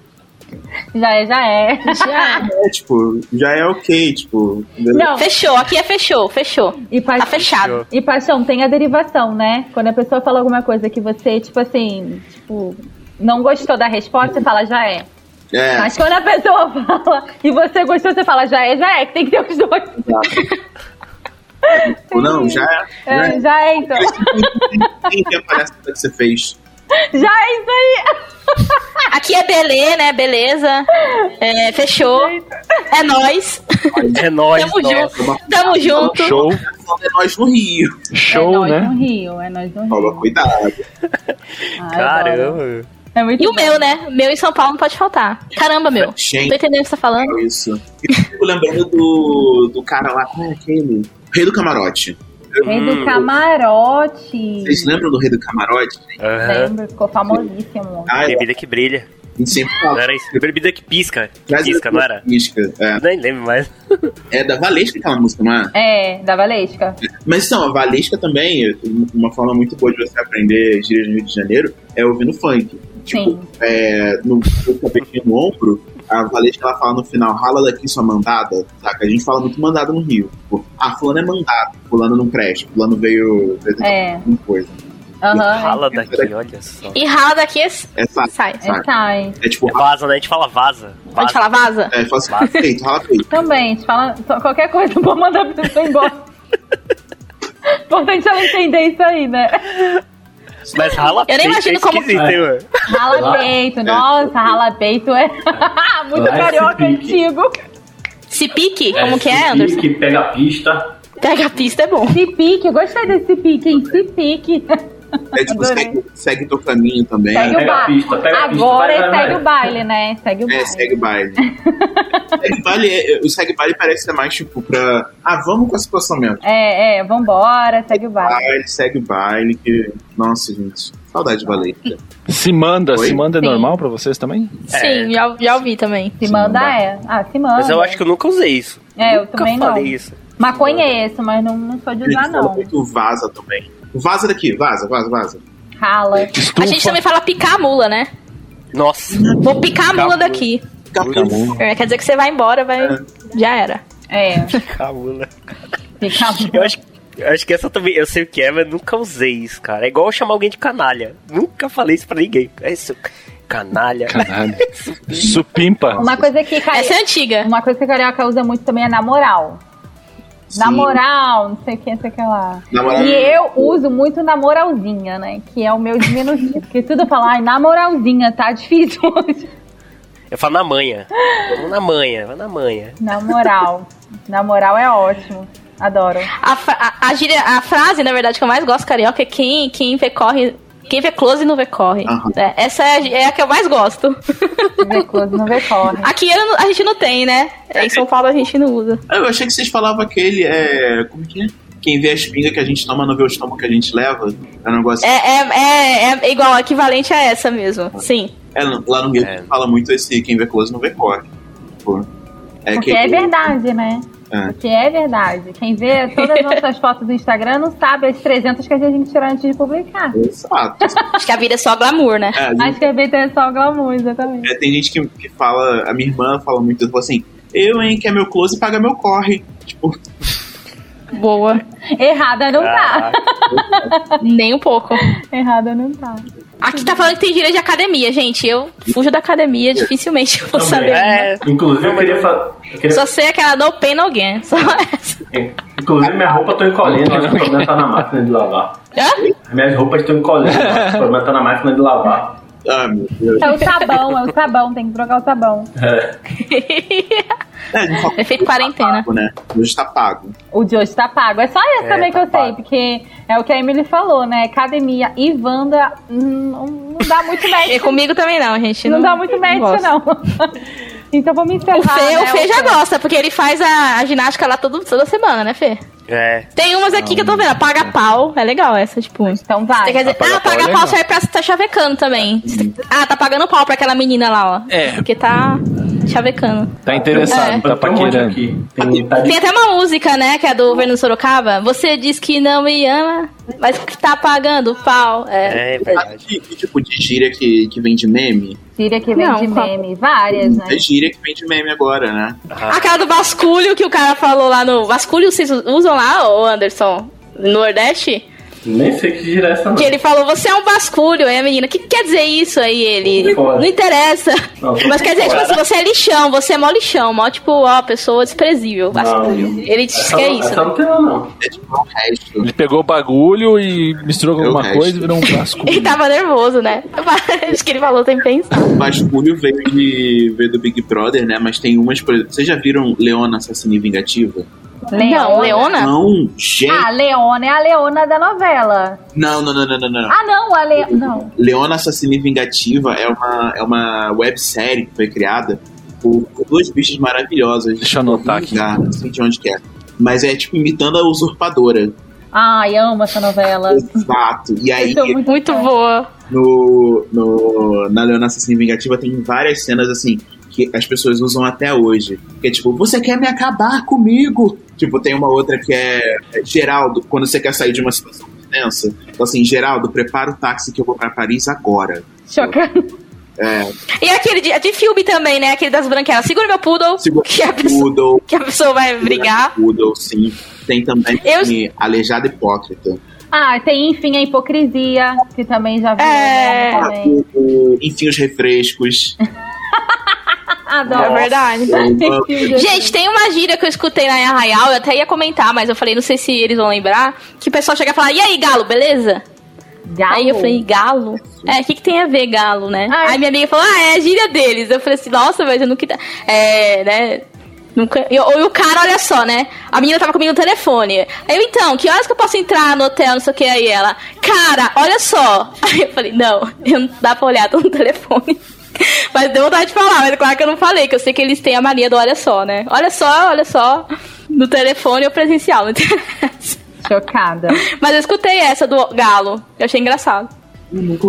Já é, já é. Já. É, tipo, já é ok, tipo. beleza. Não, Fechou, aqui é fechou, fechou. e, pa Tá fechado. e paixão, tem a derivação, né? Quando a pessoa fala alguma coisa que você, tipo assim, tipo, não gostou da resposta, você fala já é. É, Mas quando a pessoa fala e você gostou, você fala já é, já é, que tem que ter os dois. tipo, não, já é. Já É, é. já é, então. Quem que é a palhaçada que você fez? Já é isso aí. Aqui é belê, né? Beleza. É, fechou. É nós. É nóis, Tamo nossa. junto. Tamo junto. Show, É nós no Rio. show, é nós né? no Rio, é nós no Rio. Toma cuidado. Ai, adoro. É muito E o bom. meu, né? Meu em São Paulo não pode faltar. Caramba, meu. Gente. Tô entendendo o que você tá falando. Isso. E eu fico lembrando do, do cara lá, como é aquele? Rei do Camarote. Rei do Hum. camarote. Vocês lembram do Rei do Camarote? Aham. Lembro, ficou famosíssimo. Ah, Bebida que brilha. a gente sempre Não era isso? Bebida que pisca. Que Traz pisca, não era? Pisca, é. Nem lembro mais. É da Valesca aquela música, não é? É, da Valesca. Mas então, a Valesca também, uma forma muito boa de você aprender gírias no Rio de Janeiro é ouvindo funk. Tipo, Sim. é, no no no ombro, a Valesca ela fala no final, rala daqui sua mandada, saca? A gente fala muito mandada no Rio. Tipo, ah, fulano é mandado, fulano não presta, fulano veio É. alguma coisa. Aham. Rala daqui, olha só. E rala daqui é... É saca, sai. É, é sai. É tipo, É vaza, né? A gente fala vaza. Pode vaza. falar vaza? é, fala assim, feito, rala feito. Também, te fala só- qualquer coisa pra mandar a pessoa embora. Importante ela entender isso aí, né? Mas rala Eu nem peito imagino é como- mano? Rala Lá- peito, nossa, rala peito é muito é carioca antigo. Se pique? Como que é, se Anderson? pique, pega a pista. Pega a pista é bom. Se pique, eu gostei desse pique, hein? Se pique. É tipo, segue, segue teu caminho também. Segue o Pega a baile. pista, pista, Agora vai, vai, segue o baile, né? Segue o É, baile. segue baile. segue baile é- o segue baile parece ser mais tipo pra. Ah, vamos com a situação mesmo. É, é, vambora, segue o baile. Baile, segue baile, que. Nossa, gente. Saudade de Valeta. Se manda, Oi? se manda é Sim. normal pra vocês também? Sim, já, já ouvi também. Se manda é. Ah, se manda. Mas eu acho que eu nunca usei isso. É, eu nunca também não. falei isso. Mas conheço, mas não, não sou de Ele usar, não. muito vaza também. Vaza daqui, vaza, vaza, vaza. Rala. A gente também fala picar a mula, né? Nossa. Vou picar a mula mula. daqui. Camula. É, quer dizer que você vai embora, vai. Já era. É, Cabula. fica Eu acho, eu acho que essa também, eu sei o que é, mas nunca usei isso, cara. É igual eu chamar alguém de canalha. Nunca falei isso pra ninguém. É isso. Canalha. Caralho. Supimpa. Uma coisa que. Essa é antiga. Uma coisa que a carioca usa muito também é na moral. Na Sim. moral, não sei o que, não sei o que lá. Na moral. E eu uso muito na moralzinha, né? Que é o meu diminutivo. Porque tudo fala, ai, na moralzinha, tá difícil hoje. Eu falo na manha. Vamos na manha, vai na manha. Na moral. Na moral é ótimo. Adoro. A, a, a, gíria- a frase, na verdade, que eu mais gosto carioca é quem, quem vê corre. Quem vê close não vê corre. Aham. É, essa é a, é a que eu mais gosto. Vê close, não vê corre. Aqui eu a gente não tem, né? Em São Paulo a gente não usa. Eu achei que vocês falavam aquele. É... Como que é? Quem vê a espinga que a gente toma não vê o estômago que a gente leva. É um negócio. É, é, é, é igual, equivalente a essa mesmo. Sim. É, lá no Rio É. fala muito esse quem vê close não vê corre. Tipo, é Porque que- é verdade, né? É. Porque é verdade. Quem vê todas as nossas fotos do Instagram não sabe as 300 que a gente tirou antes de publicar. Exato. Acho que a vida é só glamour, né? É, a gente- Acho que a vida é só glamour, exatamente. é, tem gente que, que fala, a minha irmã fala muito fala assim, eu, hein, que é meu close paga meu corre. Tipo, Boa. Errada não tá. Nem um pouco. Errada não tá. Aqui tá falando que tem gíria de academia, gente. Eu fujo da academia, dificilmente eu vou Também. saber. É, Inclusive, eu queria falar. Eu queria... Só sei aquela no pain no gain. Só essa. Inclusive, minha roupa tô encolhendo, que o problema tá na máquina de lavar. Hã? As minhas roupas estão encolhendo, o problema tá na máquina de lavar. Ah, meu Deus. É o sabão, é o sabão, tem que trocar o sabão. É. É, Efeito que tá quarentena. pago, né? Hoje tá pago. O de hoje tá pago. É só esse É, também que tá eu sei, pago. porque é o que a Emily falou, né? Academia e Wanda não, não dá muito E match. comigo também não, gente. não, dá muito match, gosto. não. então vamos encerrar. O Fê, né? o Fê já gosta, porque ele faz a, a ginástica lá todo, toda semana, né, Fê? é. Tem umas aqui que eu tô vendo, paga pau. É legal essa, tipo. Então vai. Você quer dizer, paga ah, pau é paga pau serve pra tá chavecando também. Ah, tá pagando pau pra aquela menina lá, ó. É. Porque tá chavecando. Tá interessado, É. tá paquerando. aqui. Tem, tá Tem até uma música, né, que é do Fernando Sorocaba. Você diz que não me ama, mas que tá pagando pau. É. É verdade. Que, que tipo de gíria que, que vem de meme? Gíria que vem Não, de qual? meme. Várias, né? É gíria que vem de meme agora, né? Aquela do basculho que o cara falou lá no. Basculho vocês usam lá, ô Anderson? No Nordeste? Nem sei que gira é essa, não. Que ele falou, você é um basculho. Aí a menina, o que, que quer dizer isso? Aí ele, não interessa. Não, Mas quer dizer, tipo assim, você é lixão, você é mó lixão, mó tipo, ó, pessoa desprezível, basculho. Não. Ele disse Essa, que é isso. né? não tem, não. Ele pegou o bagulho e misturou com alguma coisa e virou um basculho. Ele tava nervoso, né? Acho que ele falou sem pensar. O Vasculho veio, de, veio do Big Brother, né? Mas tem umas, por exemplo, vocês já viram Leona Assassina e Vingativa? Não, Leona? Não, gente. Ah, Leona é a Leona da novela. Não, não, não, não, não, não. Ah, não, a Le... Não. Leona Assassina e Vingativa é uma, é uma websérie que foi criada por, por duas bichas maravilhosas. Deixa eu anotar aqui. Lugar, não sei de onde que é. Mas é tipo imitando a usurpadora. Ai, amo essa novela. Exato. E aí, muito, Muito boa. no, no, na Leona Assassina e Vingativa tem várias cenas assim que as pessoas usam até hoje. Que é tipo, você quer me acabar comigo? Tipo, tem uma outra que é, é Geraldo, quando você quer sair de uma situação tensa. Então assim, Geraldo, prepara o táxi que eu vou pra Paris agora. Chocante. É, E aquele de, de filme também, né? Aquele das branquelas. Segura meu poodle, Segura que, a pessoa, Poodle, que a pessoa vai brigar. Poodle, sim. Tem também Eu- Aleijado Hipócrita. Ah, tem, enfim, a hipocrisia, que também já vi. É. né, Ah, também. o, o Enfim, os Refrescos. Adoro. É verdade. Gente, tem uma gíria que eu escutei lá em Arraial, eu até ia comentar, mas eu falei, não sei se eles vão lembrar, que o pessoal chega e fala, e aí, galo, beleza? Galo. Aí eu falei, galo? É, o que, que tem a ver galo, né? Ah, Aí minha amiga falou, ah, é a gíria deles. Eu falei assim, nossa, mas eu nunca... É, né? Nunca... E, e o cara, olha só, né? A menina tava comigo no telefone. Aí eu, então, que horas que eu posso entrar no hotel, não sei o que. Aí ela, cara, olha só. Aí eu falei, não, eu não dá pra olhar, tô no telefone. Mas deu vontade de falar, mas claro que eu não falei, que eu sei que eles têm a mania do olha só, né? Olha só, olha só. No telefone ou presencial, não interessa. Chocada. Mas eu escutei essa do galo. Eu achei engraçado.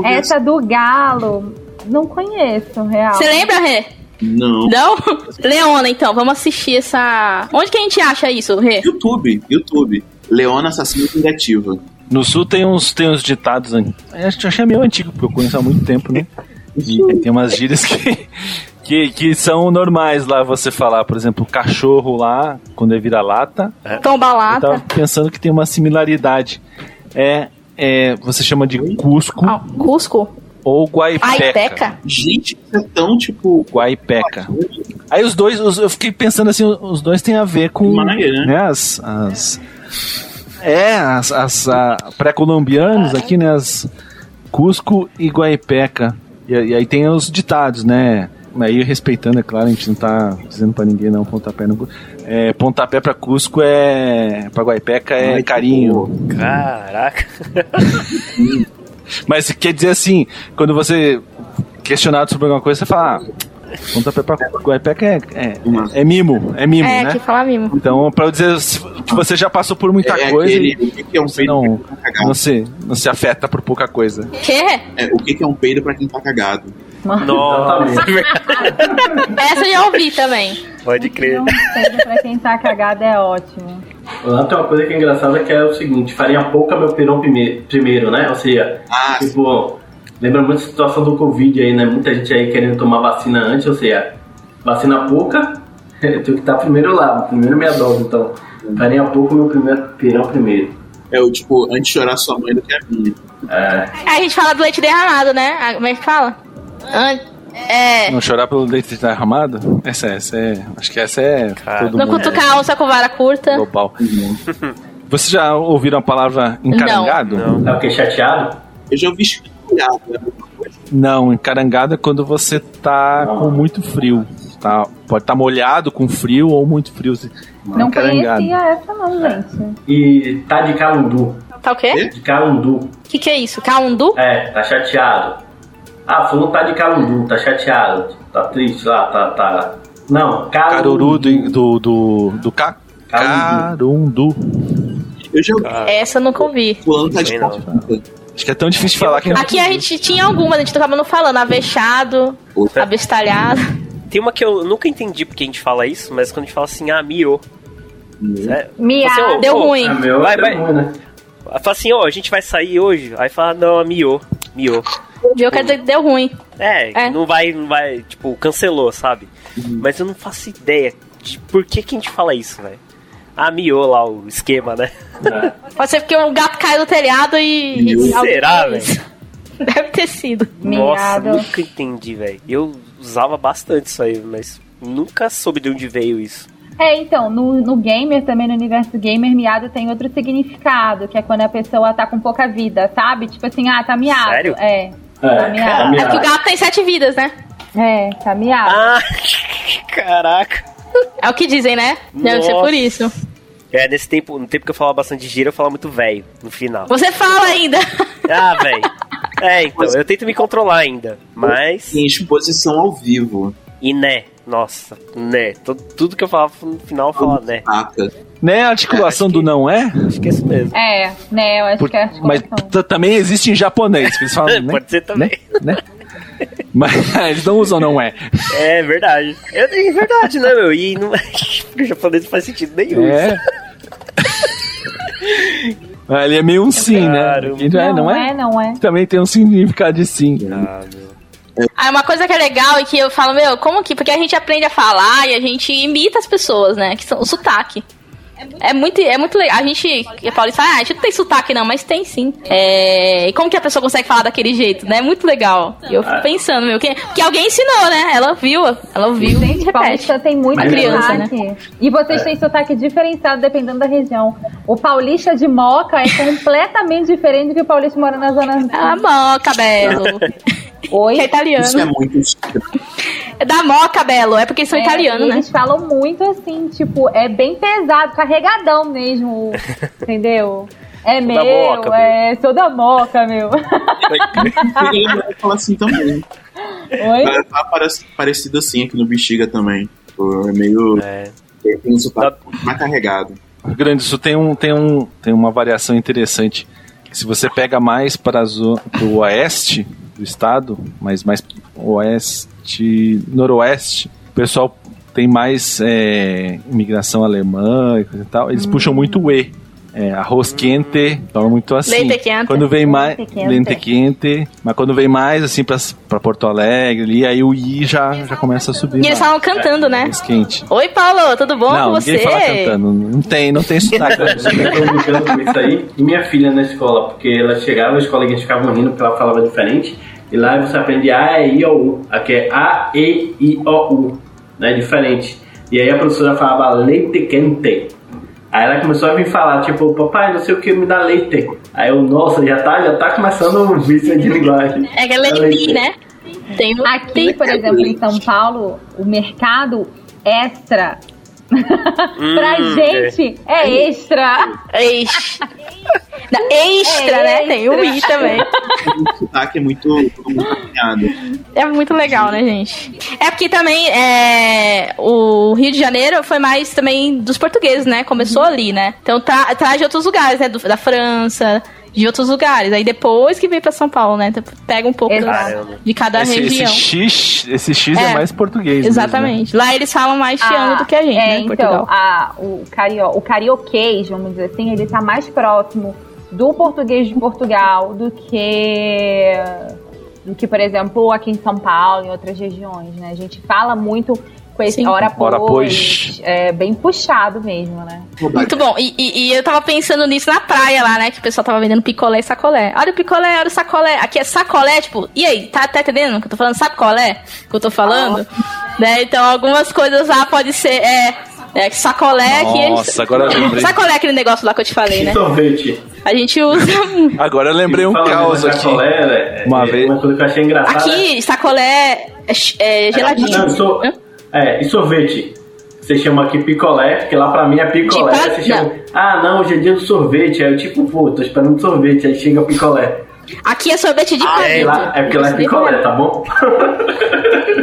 Essa do galo, não conheço, real. Você lembra, Rê? Não. Não? Leona, então, vamos assistir essa. Onde que a gente acha isso, Rê? YouTube, YouTube. Leona Assassina Vingativa. No sul tem uns, tem uns ditados. acho- achei meio antigo, porque eu conheço há muito tempo, né? E tem umas gírias que, que, que são normais lá você falar. Por exemplo, cachorro lá, quando é vira-lata. Tomba Eu lata. tava pensando que tem uma similaridade. É, é, você chama de Cusco Ah, Cusco? ou Guaipeca. Aipeca? Gente, é tão tipo. Guaipeca. Aí os dois, os- eu fiquei pensando assim, os dois têm a ver com Maia, né? as, as é as, as pré-colombianos aqui, né? As Cusco e Guaipeca. E, e aí tem os ditados, né? Aí respeitando, é claro, a gente não tá dizendo pra ninguém não pontapé no é, pontapé pra Cusco é pra Guaipeca é Ai, carinho. Caraca. Mas quer dizer assim, quando você questionado sobre alguma coisa, você fala, ah, pontapé pra Guaipeca é, é, é mimo, é mimo, É, né? que fala mimo. Então, pra eu dizer se- que você já passou por muita é coisa aquele, e o que, que é um peido não, pra quem tá cagado? não, se, não se afeta por pouca coisa. Que? É, o que, que é um peido pra quem tá cagado? Nossa, Essa eu já ouvi também. pode crer. Sei, pra quem tá cagado é ótimo. Lá tem uma coisa que é engraçada que é o seguinte, farinha pouca meu pirão prime- primeiro, né? Ou seja, Ah, tipo, lembra muito a situação do Covid aí, né? Muita gente aí querendo tomar vacina antes, ou seja, vacina pouca, eu tenho que estar primeiro lá, primeiro minha dose, então. Farinha pouca meu primeiro pirão primeiro. é o tipo, antes de chorar sua mãe do que a minha. É, Aí a gente fala do leite derramado, né? Ah, Como é que fala? An- É. Não chorar pelo leite derramado? Essa, essa é. Acho que essa é Cara, todo Não mundo cutucar a onça com vara curta. global. Vocês já ouviram a palavra encarangado? Não. tá o que chateado? Eu já ouvi Não, encarangado é quando você tá com muito frio. Tá, pode estar molhado com frio ou muito frio. Não Encarangado. conhecia essa não, gente. E tá de calundu. Tá o quê? De calundu. O que, que é isso? Caundu? É, tá chateado. Ah, fulano tá de calundu, tá chateado. Tá triste lá, tá. tá... Não, calundu. Caruru do, do, do, do ca, Carundu. Eu já Essa eu nunca ouvi. fulano tá de calundu. Acho que é tão difícil de falar que Aqui a gente tinha algumas, a gente acaba não falando. Avexado, Outra. abestalhado. Tem uma que eu nunca entendi porque a gente fala isso, mas quando a gente fala assim, ah, miô. É, Miado. Você, ô, Deu ô, ruim. É meu, Vai, é vai. ruim, né? Fala assim, ó, a gente vai sair hoje. Aí fala, não, é miô. Miô. Viu? Quer dizer que deu ruim. É, É. não vai, não vai, tipo, cancelou, sabe? Mas eu não faço ideia de por que que a gente fala isso, velho. Ah, miô lá o esquema, né? É. Pode ser porque o gato caiu do telhado e. E Será, fez. Deve ter sido. Nossa, Miado. nunca entendi, velho. Eu usava bastante isso aí, mas nunca soube de onde veio isso. É, então, no, no gamer, também no universo gamer, miado tem outro significado, que é quando a pessoa tá com pouca vida, sabe? Tipo assim, ah, tá miado. Sério? É. É, Tá miado. É que o gato tem sete vidas, né? É, tá miado. Ah, caraca. É o que dizem, né? Deve ser Nossa. por isso. É, nesse tempo, no tempo que eu falava bastante de gíria, eu falava muito velho no final. Você fala ainda. Ah, velho. É, então, eu tento me controlar ainda. Mas. Em exposição ao vivo. E né? Nossa, né? Tudo, tudo que eu falava no final eu falava né. Saca. Né, a articulação do que- não é? Acho que é isso mesmo. É, né, eu acho Por- que é mas articulação. t- também existe em japonês, que eles falam, né? Pode ser também. Né? Mas eles não usam não é. É verdade. É, é verdade, né, meu? E não Porque o japonês não faz sentido nenhum. É. Ah, Ele é meio um sim, né? Caramba. Quem já é, não é? não é. Também tem um significado de sim. Ah, meu. Ah, uma coisa que é legal e que eu falo, meu, como que. Porque a gente aprende a falar e a gente imita as pessoas, né? Que são o sotaque. É muito, é muito legal. A gente, a Paulista, ah, a gente não tem sotaque não, mas tem sim. É, e como que a pessoa consegue falar daquele jeito, né? É muito legal. E eu fico pensando, meu, que, que alguém ensinou, né? Ela viu, ela ouviu Gente, repete. paulista tem muito criança, né? sotaque. E vocês têm sotaque diferenciado dependendo da região. O paulista de Moca é completamente diferente do que o paulista que mora na zona. Ah, bom, cabelo. Oi? Que é italiano. Isso é muito. É da Moca, Belo. É porque eles são É, italianos, né? Eles falam muito assim, tipo, é bem pesado, carregadão mesmo, entendeu? É meu, Moca, é, sou da moca, meu. Ele fala assim também. Oi? Tá tá parec- parecido assim aqui no Bexiga também. Tipo, É meio. É. Tem um sotaque mais carregado. Grande Sul tem, um, tem, um, tem uma variação interessante. Se você pega mais para o oeste do estado, mas mais oeste, noroeste, o pessoal tem mais é, imigração alemã e coisa e tal. Eles puxam muito o E. É, arroz quente, falam muito assim. Leite quente. Quando vem mais. Leite quente. Lente quente. Mas quando vem mais assim pra, pra Porto Alegre ali, aí o I já, já começa a subir. E eles falam cantando, né? Arroz quente. Oi, Paulo, tudo bom não, com você? ninguém fala cantando. Não tem, não tem sotaque. Eu tô brincando com isso aí. E minha filha na escola, porque ela chegava, as coleguinhas ficavam rindo porque ela falava diferente. E lá você aprende A, E, I, O, U. Aqui é A, E, I, O, U. Né? Diferente. E aí a professora falava leite quente. Aí ela começou a vir falar, tipo, papai, não sei o que, me dá leite. Aí eu, nossa, já tá, já tá começando um vício de linguagem. É que é leite, né? Tem Aqui, por exemplo, em São Paulo, o mercado extra. Pra Hum, gente é extra. Extra. Não, extra, É, né? Tem o I também. O sotaque é muito, muito. É muito legal, né, gente? É porque também é, o Rio de Janeiro foi mais também dos portugueses, né? Começou ali, né? Então tra traz de outros lugares, né? Do- da França, de outros lugares. Aí depois que vem pra São Paulo, né? Então pega um pouco de cada Esse, esse região. X, esse X é, É, mais português. mesmo, né? Exatamente. Lá eles falam mais chiano do que a gente, é, né? Então, Portugal. a, o, cario, o carioquês, vamos dizer assim, ele tá mais próximo do português de Portugal do que do que, por exemplo, aqui em São Paulo, em outras regiões, né? A gente fala muito esse Sim. hora pois, pois. é bem puxado mesmo, né? Muito bom. E, e- e eu tava pensando nisso na praia lá, né? Que o pessoal tava vendendo picolé e sacolé. Olha o picolé, olha o sacolé. Aqui é sacolé, tipo, e aí, tá, tá entendendo o que eu tô falando? Sacolé que eu tô falando? Né? Então algumas coisas lá pode ser. É, é sacolé aqui. Nossa, agora eu lembrei. Sacolé é aquele negócio lá que eu te falei, né? Sorvete. A gente usa. Agora eu lembrei um caos aqui. sacolé, é, Uma é, vez- Uma coisa que eu achei engraçada. Aqui, sacolé é, ch- é geladinho. Não, so- Hã? É, e sorvete? Você chama aqui picolé, porque lá pra mim é picolé. Tipo, você chama, ah, não, hoje é dia do sorvete. Aí eu tipo, pô, tô esperando sorvete. Aí chega picolé. Aqui é sorvete de É, palito. lá, é porque lá é picolé, tá bom?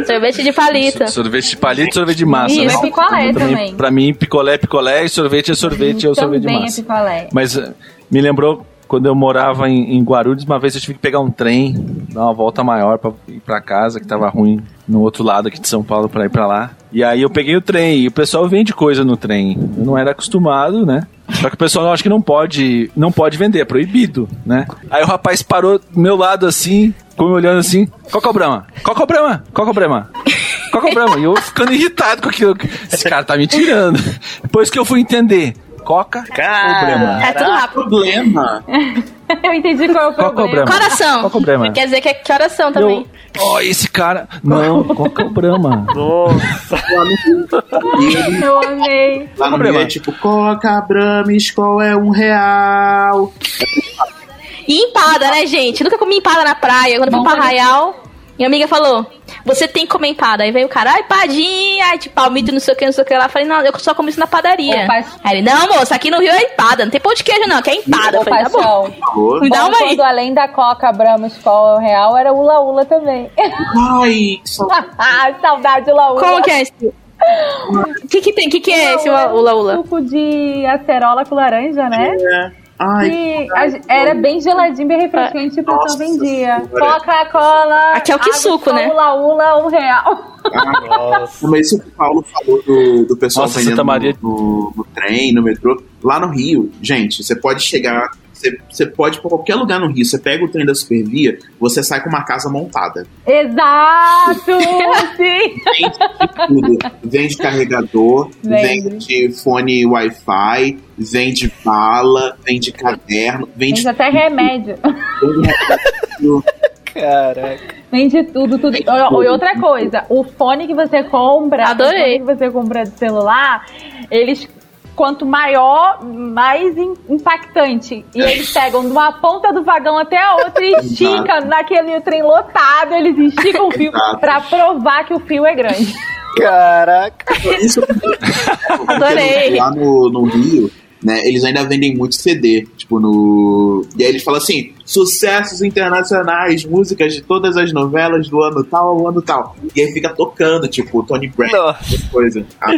Sorvete de palito. Sorvete de palito e sorvete de massa. Isso, né? é picolé Também, também. Pra mim, picolé é picolé e sorvete é sorvete é o sorvete de Também é massa. picolé. Mas eh, me lembrou quando eu morava em, em Guarulhos, uma vez eu tive que pegar um trem, dar uma volta maior pra ir pra casa, que tava ruim no outro lado aqui de São Paulo pra ir pra lá. E aí eu peguei o trem e o pessoal vende coisa no trem. Eu não era acostumado, né? Só que o pessoal acho que não pode, não pode vender, é proibido, né? Aí o rapaz parou do meu lado assim, ficou me olhando assim, qual que é o Brahma? Qual que é o Brahma? Qual que é o Brahma? Qual que é o Brahma? E eu ficando irritado com aquilo. Esse cara tá me tirando. Depois que eu fui entender, Coca ou Brahma? É tudo rápido. Problema. Eu entendi qual é o Qual que é o problema. Coração. Qual que é o Brahma? Quer dizer que é coração também. Eu, ó, esse cara. Não, qual que é o Brahma? Nossa. Eu amei. Lá no Problema. Rio é tipo, Coca, Brames, qual é um real? E empada, né, gente? Nunca comi empada na praia. Quando eu fui pra Arraial, minha amiga falou: Você tem que comer empada. Aí veio o cara, ai, empadinha, ai, de palmito, não sei o que, não sei o que lá. Eu falei: Não, eu só como isso na padaria. Opa. Aí ele: Não, moça, aqui no Rio é empada, não tem pão de queijo, não, que é empada. Eu falei: Tá bom. favor. Me dá Bom, uma aí. quando além da Coca, Brahma, Skol Real, era Ula Ula também. Ai, que saudade. ah, saudade Ula Ula. Como que é esse? O que, que tem? O que, que é esse Ula ula ula? Suco de acerola com laranja, né? É. Ai, E era bem geladinho, bem refrescante, o pessoal Nossa vendia. Coca-Cola. Aqui é o que água suco, né? Ula Ula, um real. Nossa. Mas isso que o Paulo falou do, do pessoal Nossa, vendendo no, no- no trem, no metrô. Lá no Rio, gente, você pode chegar. Você, você pode ir pra qualquer lugar no Rio. Você pega o trem da Supervia, você sai com uma casa montada. Exato! Sim! Vende de tudo. Vende carregador, Vende. vende fone Wi-Fi, vende bala, vende caderno, vende Vende até remédio. tudo. Caraca. Vende tudo, tudo. E e outra coisa, o fone que você compra, Adorei. o fone que você compra de celular, eles quanto maior, mais impactante. E eles pegam de uma ponta do vagão até a outra e esticam naquele trem lotado, eles esticam o fio para provar que o fio é grande. Caraca! Isso, Adorei. Lá no, no Rio, né, eles ainda vendem muito CD, tipo no... E aí eles falam assim, sucessos internacionais, músicas de todas as novelas do ano tal ao ano tal. E aí fica tocando, tipo, Tony Brown, coisas. Ah,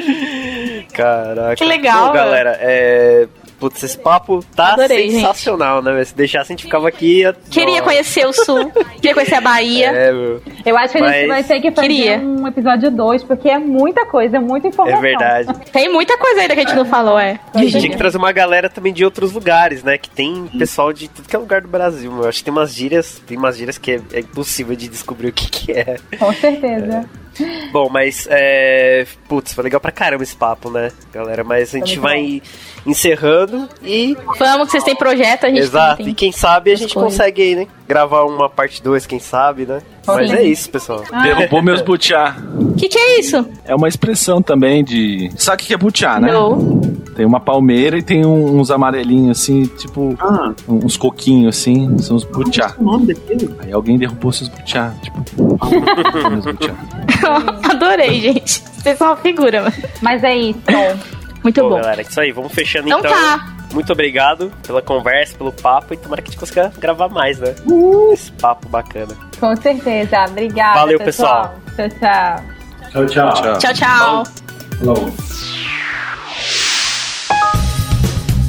Caraca. Que legal, Bom, galera, é... Putz, esse papo tá Adorei, sensacional, né? Se deixasse, a gente ficava aqui... Queria Nossa. conhecer o Sul, queria conhecer a Bahia. É, meu. Eu acho que a gente Mas vai ter que fazer queria. um episódio 2, porque é muita coisa, é muita informação. É verdade. Tem muita coisa ainda que a gente não falou, é. Tinha que trazer uma galera também de outros lugares, né? Que tem pessoal de tudo que é lugar do Brasil. meu. Eu acho que tem umas gírias, tem umas gírias que é, é impossível de descobrir o que, que é. Com certeza. Bom, mas é. Putz, foi legal pra caramba esse papo, né, galera? Mas a gente vai encerrando e. Vamos que vocês têm projeto, a gente Exato, e tem. quem sabe a gente coisas. consegue aí, né? Gravar uma parte 2, quem sabe, né? Mas Sim. é isso, pessoal. Derrubou meus butiá. O que, que é isso? É uma expressão também de. Sabe o que é butiá, né? Não. Tem uma palmeira e tem uns amarelinhos assim, tipo. ah, Uns coquinhos assim, são os butiá. o nome daquilo? Aí alguém derrubou seus butiá, tipo. meus butiá. Adorei, gente. Vocês são uma figura. Mas é isso. Muito Bom, bom. galera, isso aí, vamos fechando Então então. tá. Muito obrigado pela conversa, pelo papo e tomara que a gente consiga gravar mais, né? Esse papo bacana. Com certeza. Obrigada. Valeu, pessoal. Tchau, tchau. Tchau, tchau. Tchau. Tchau, tchau. Falou.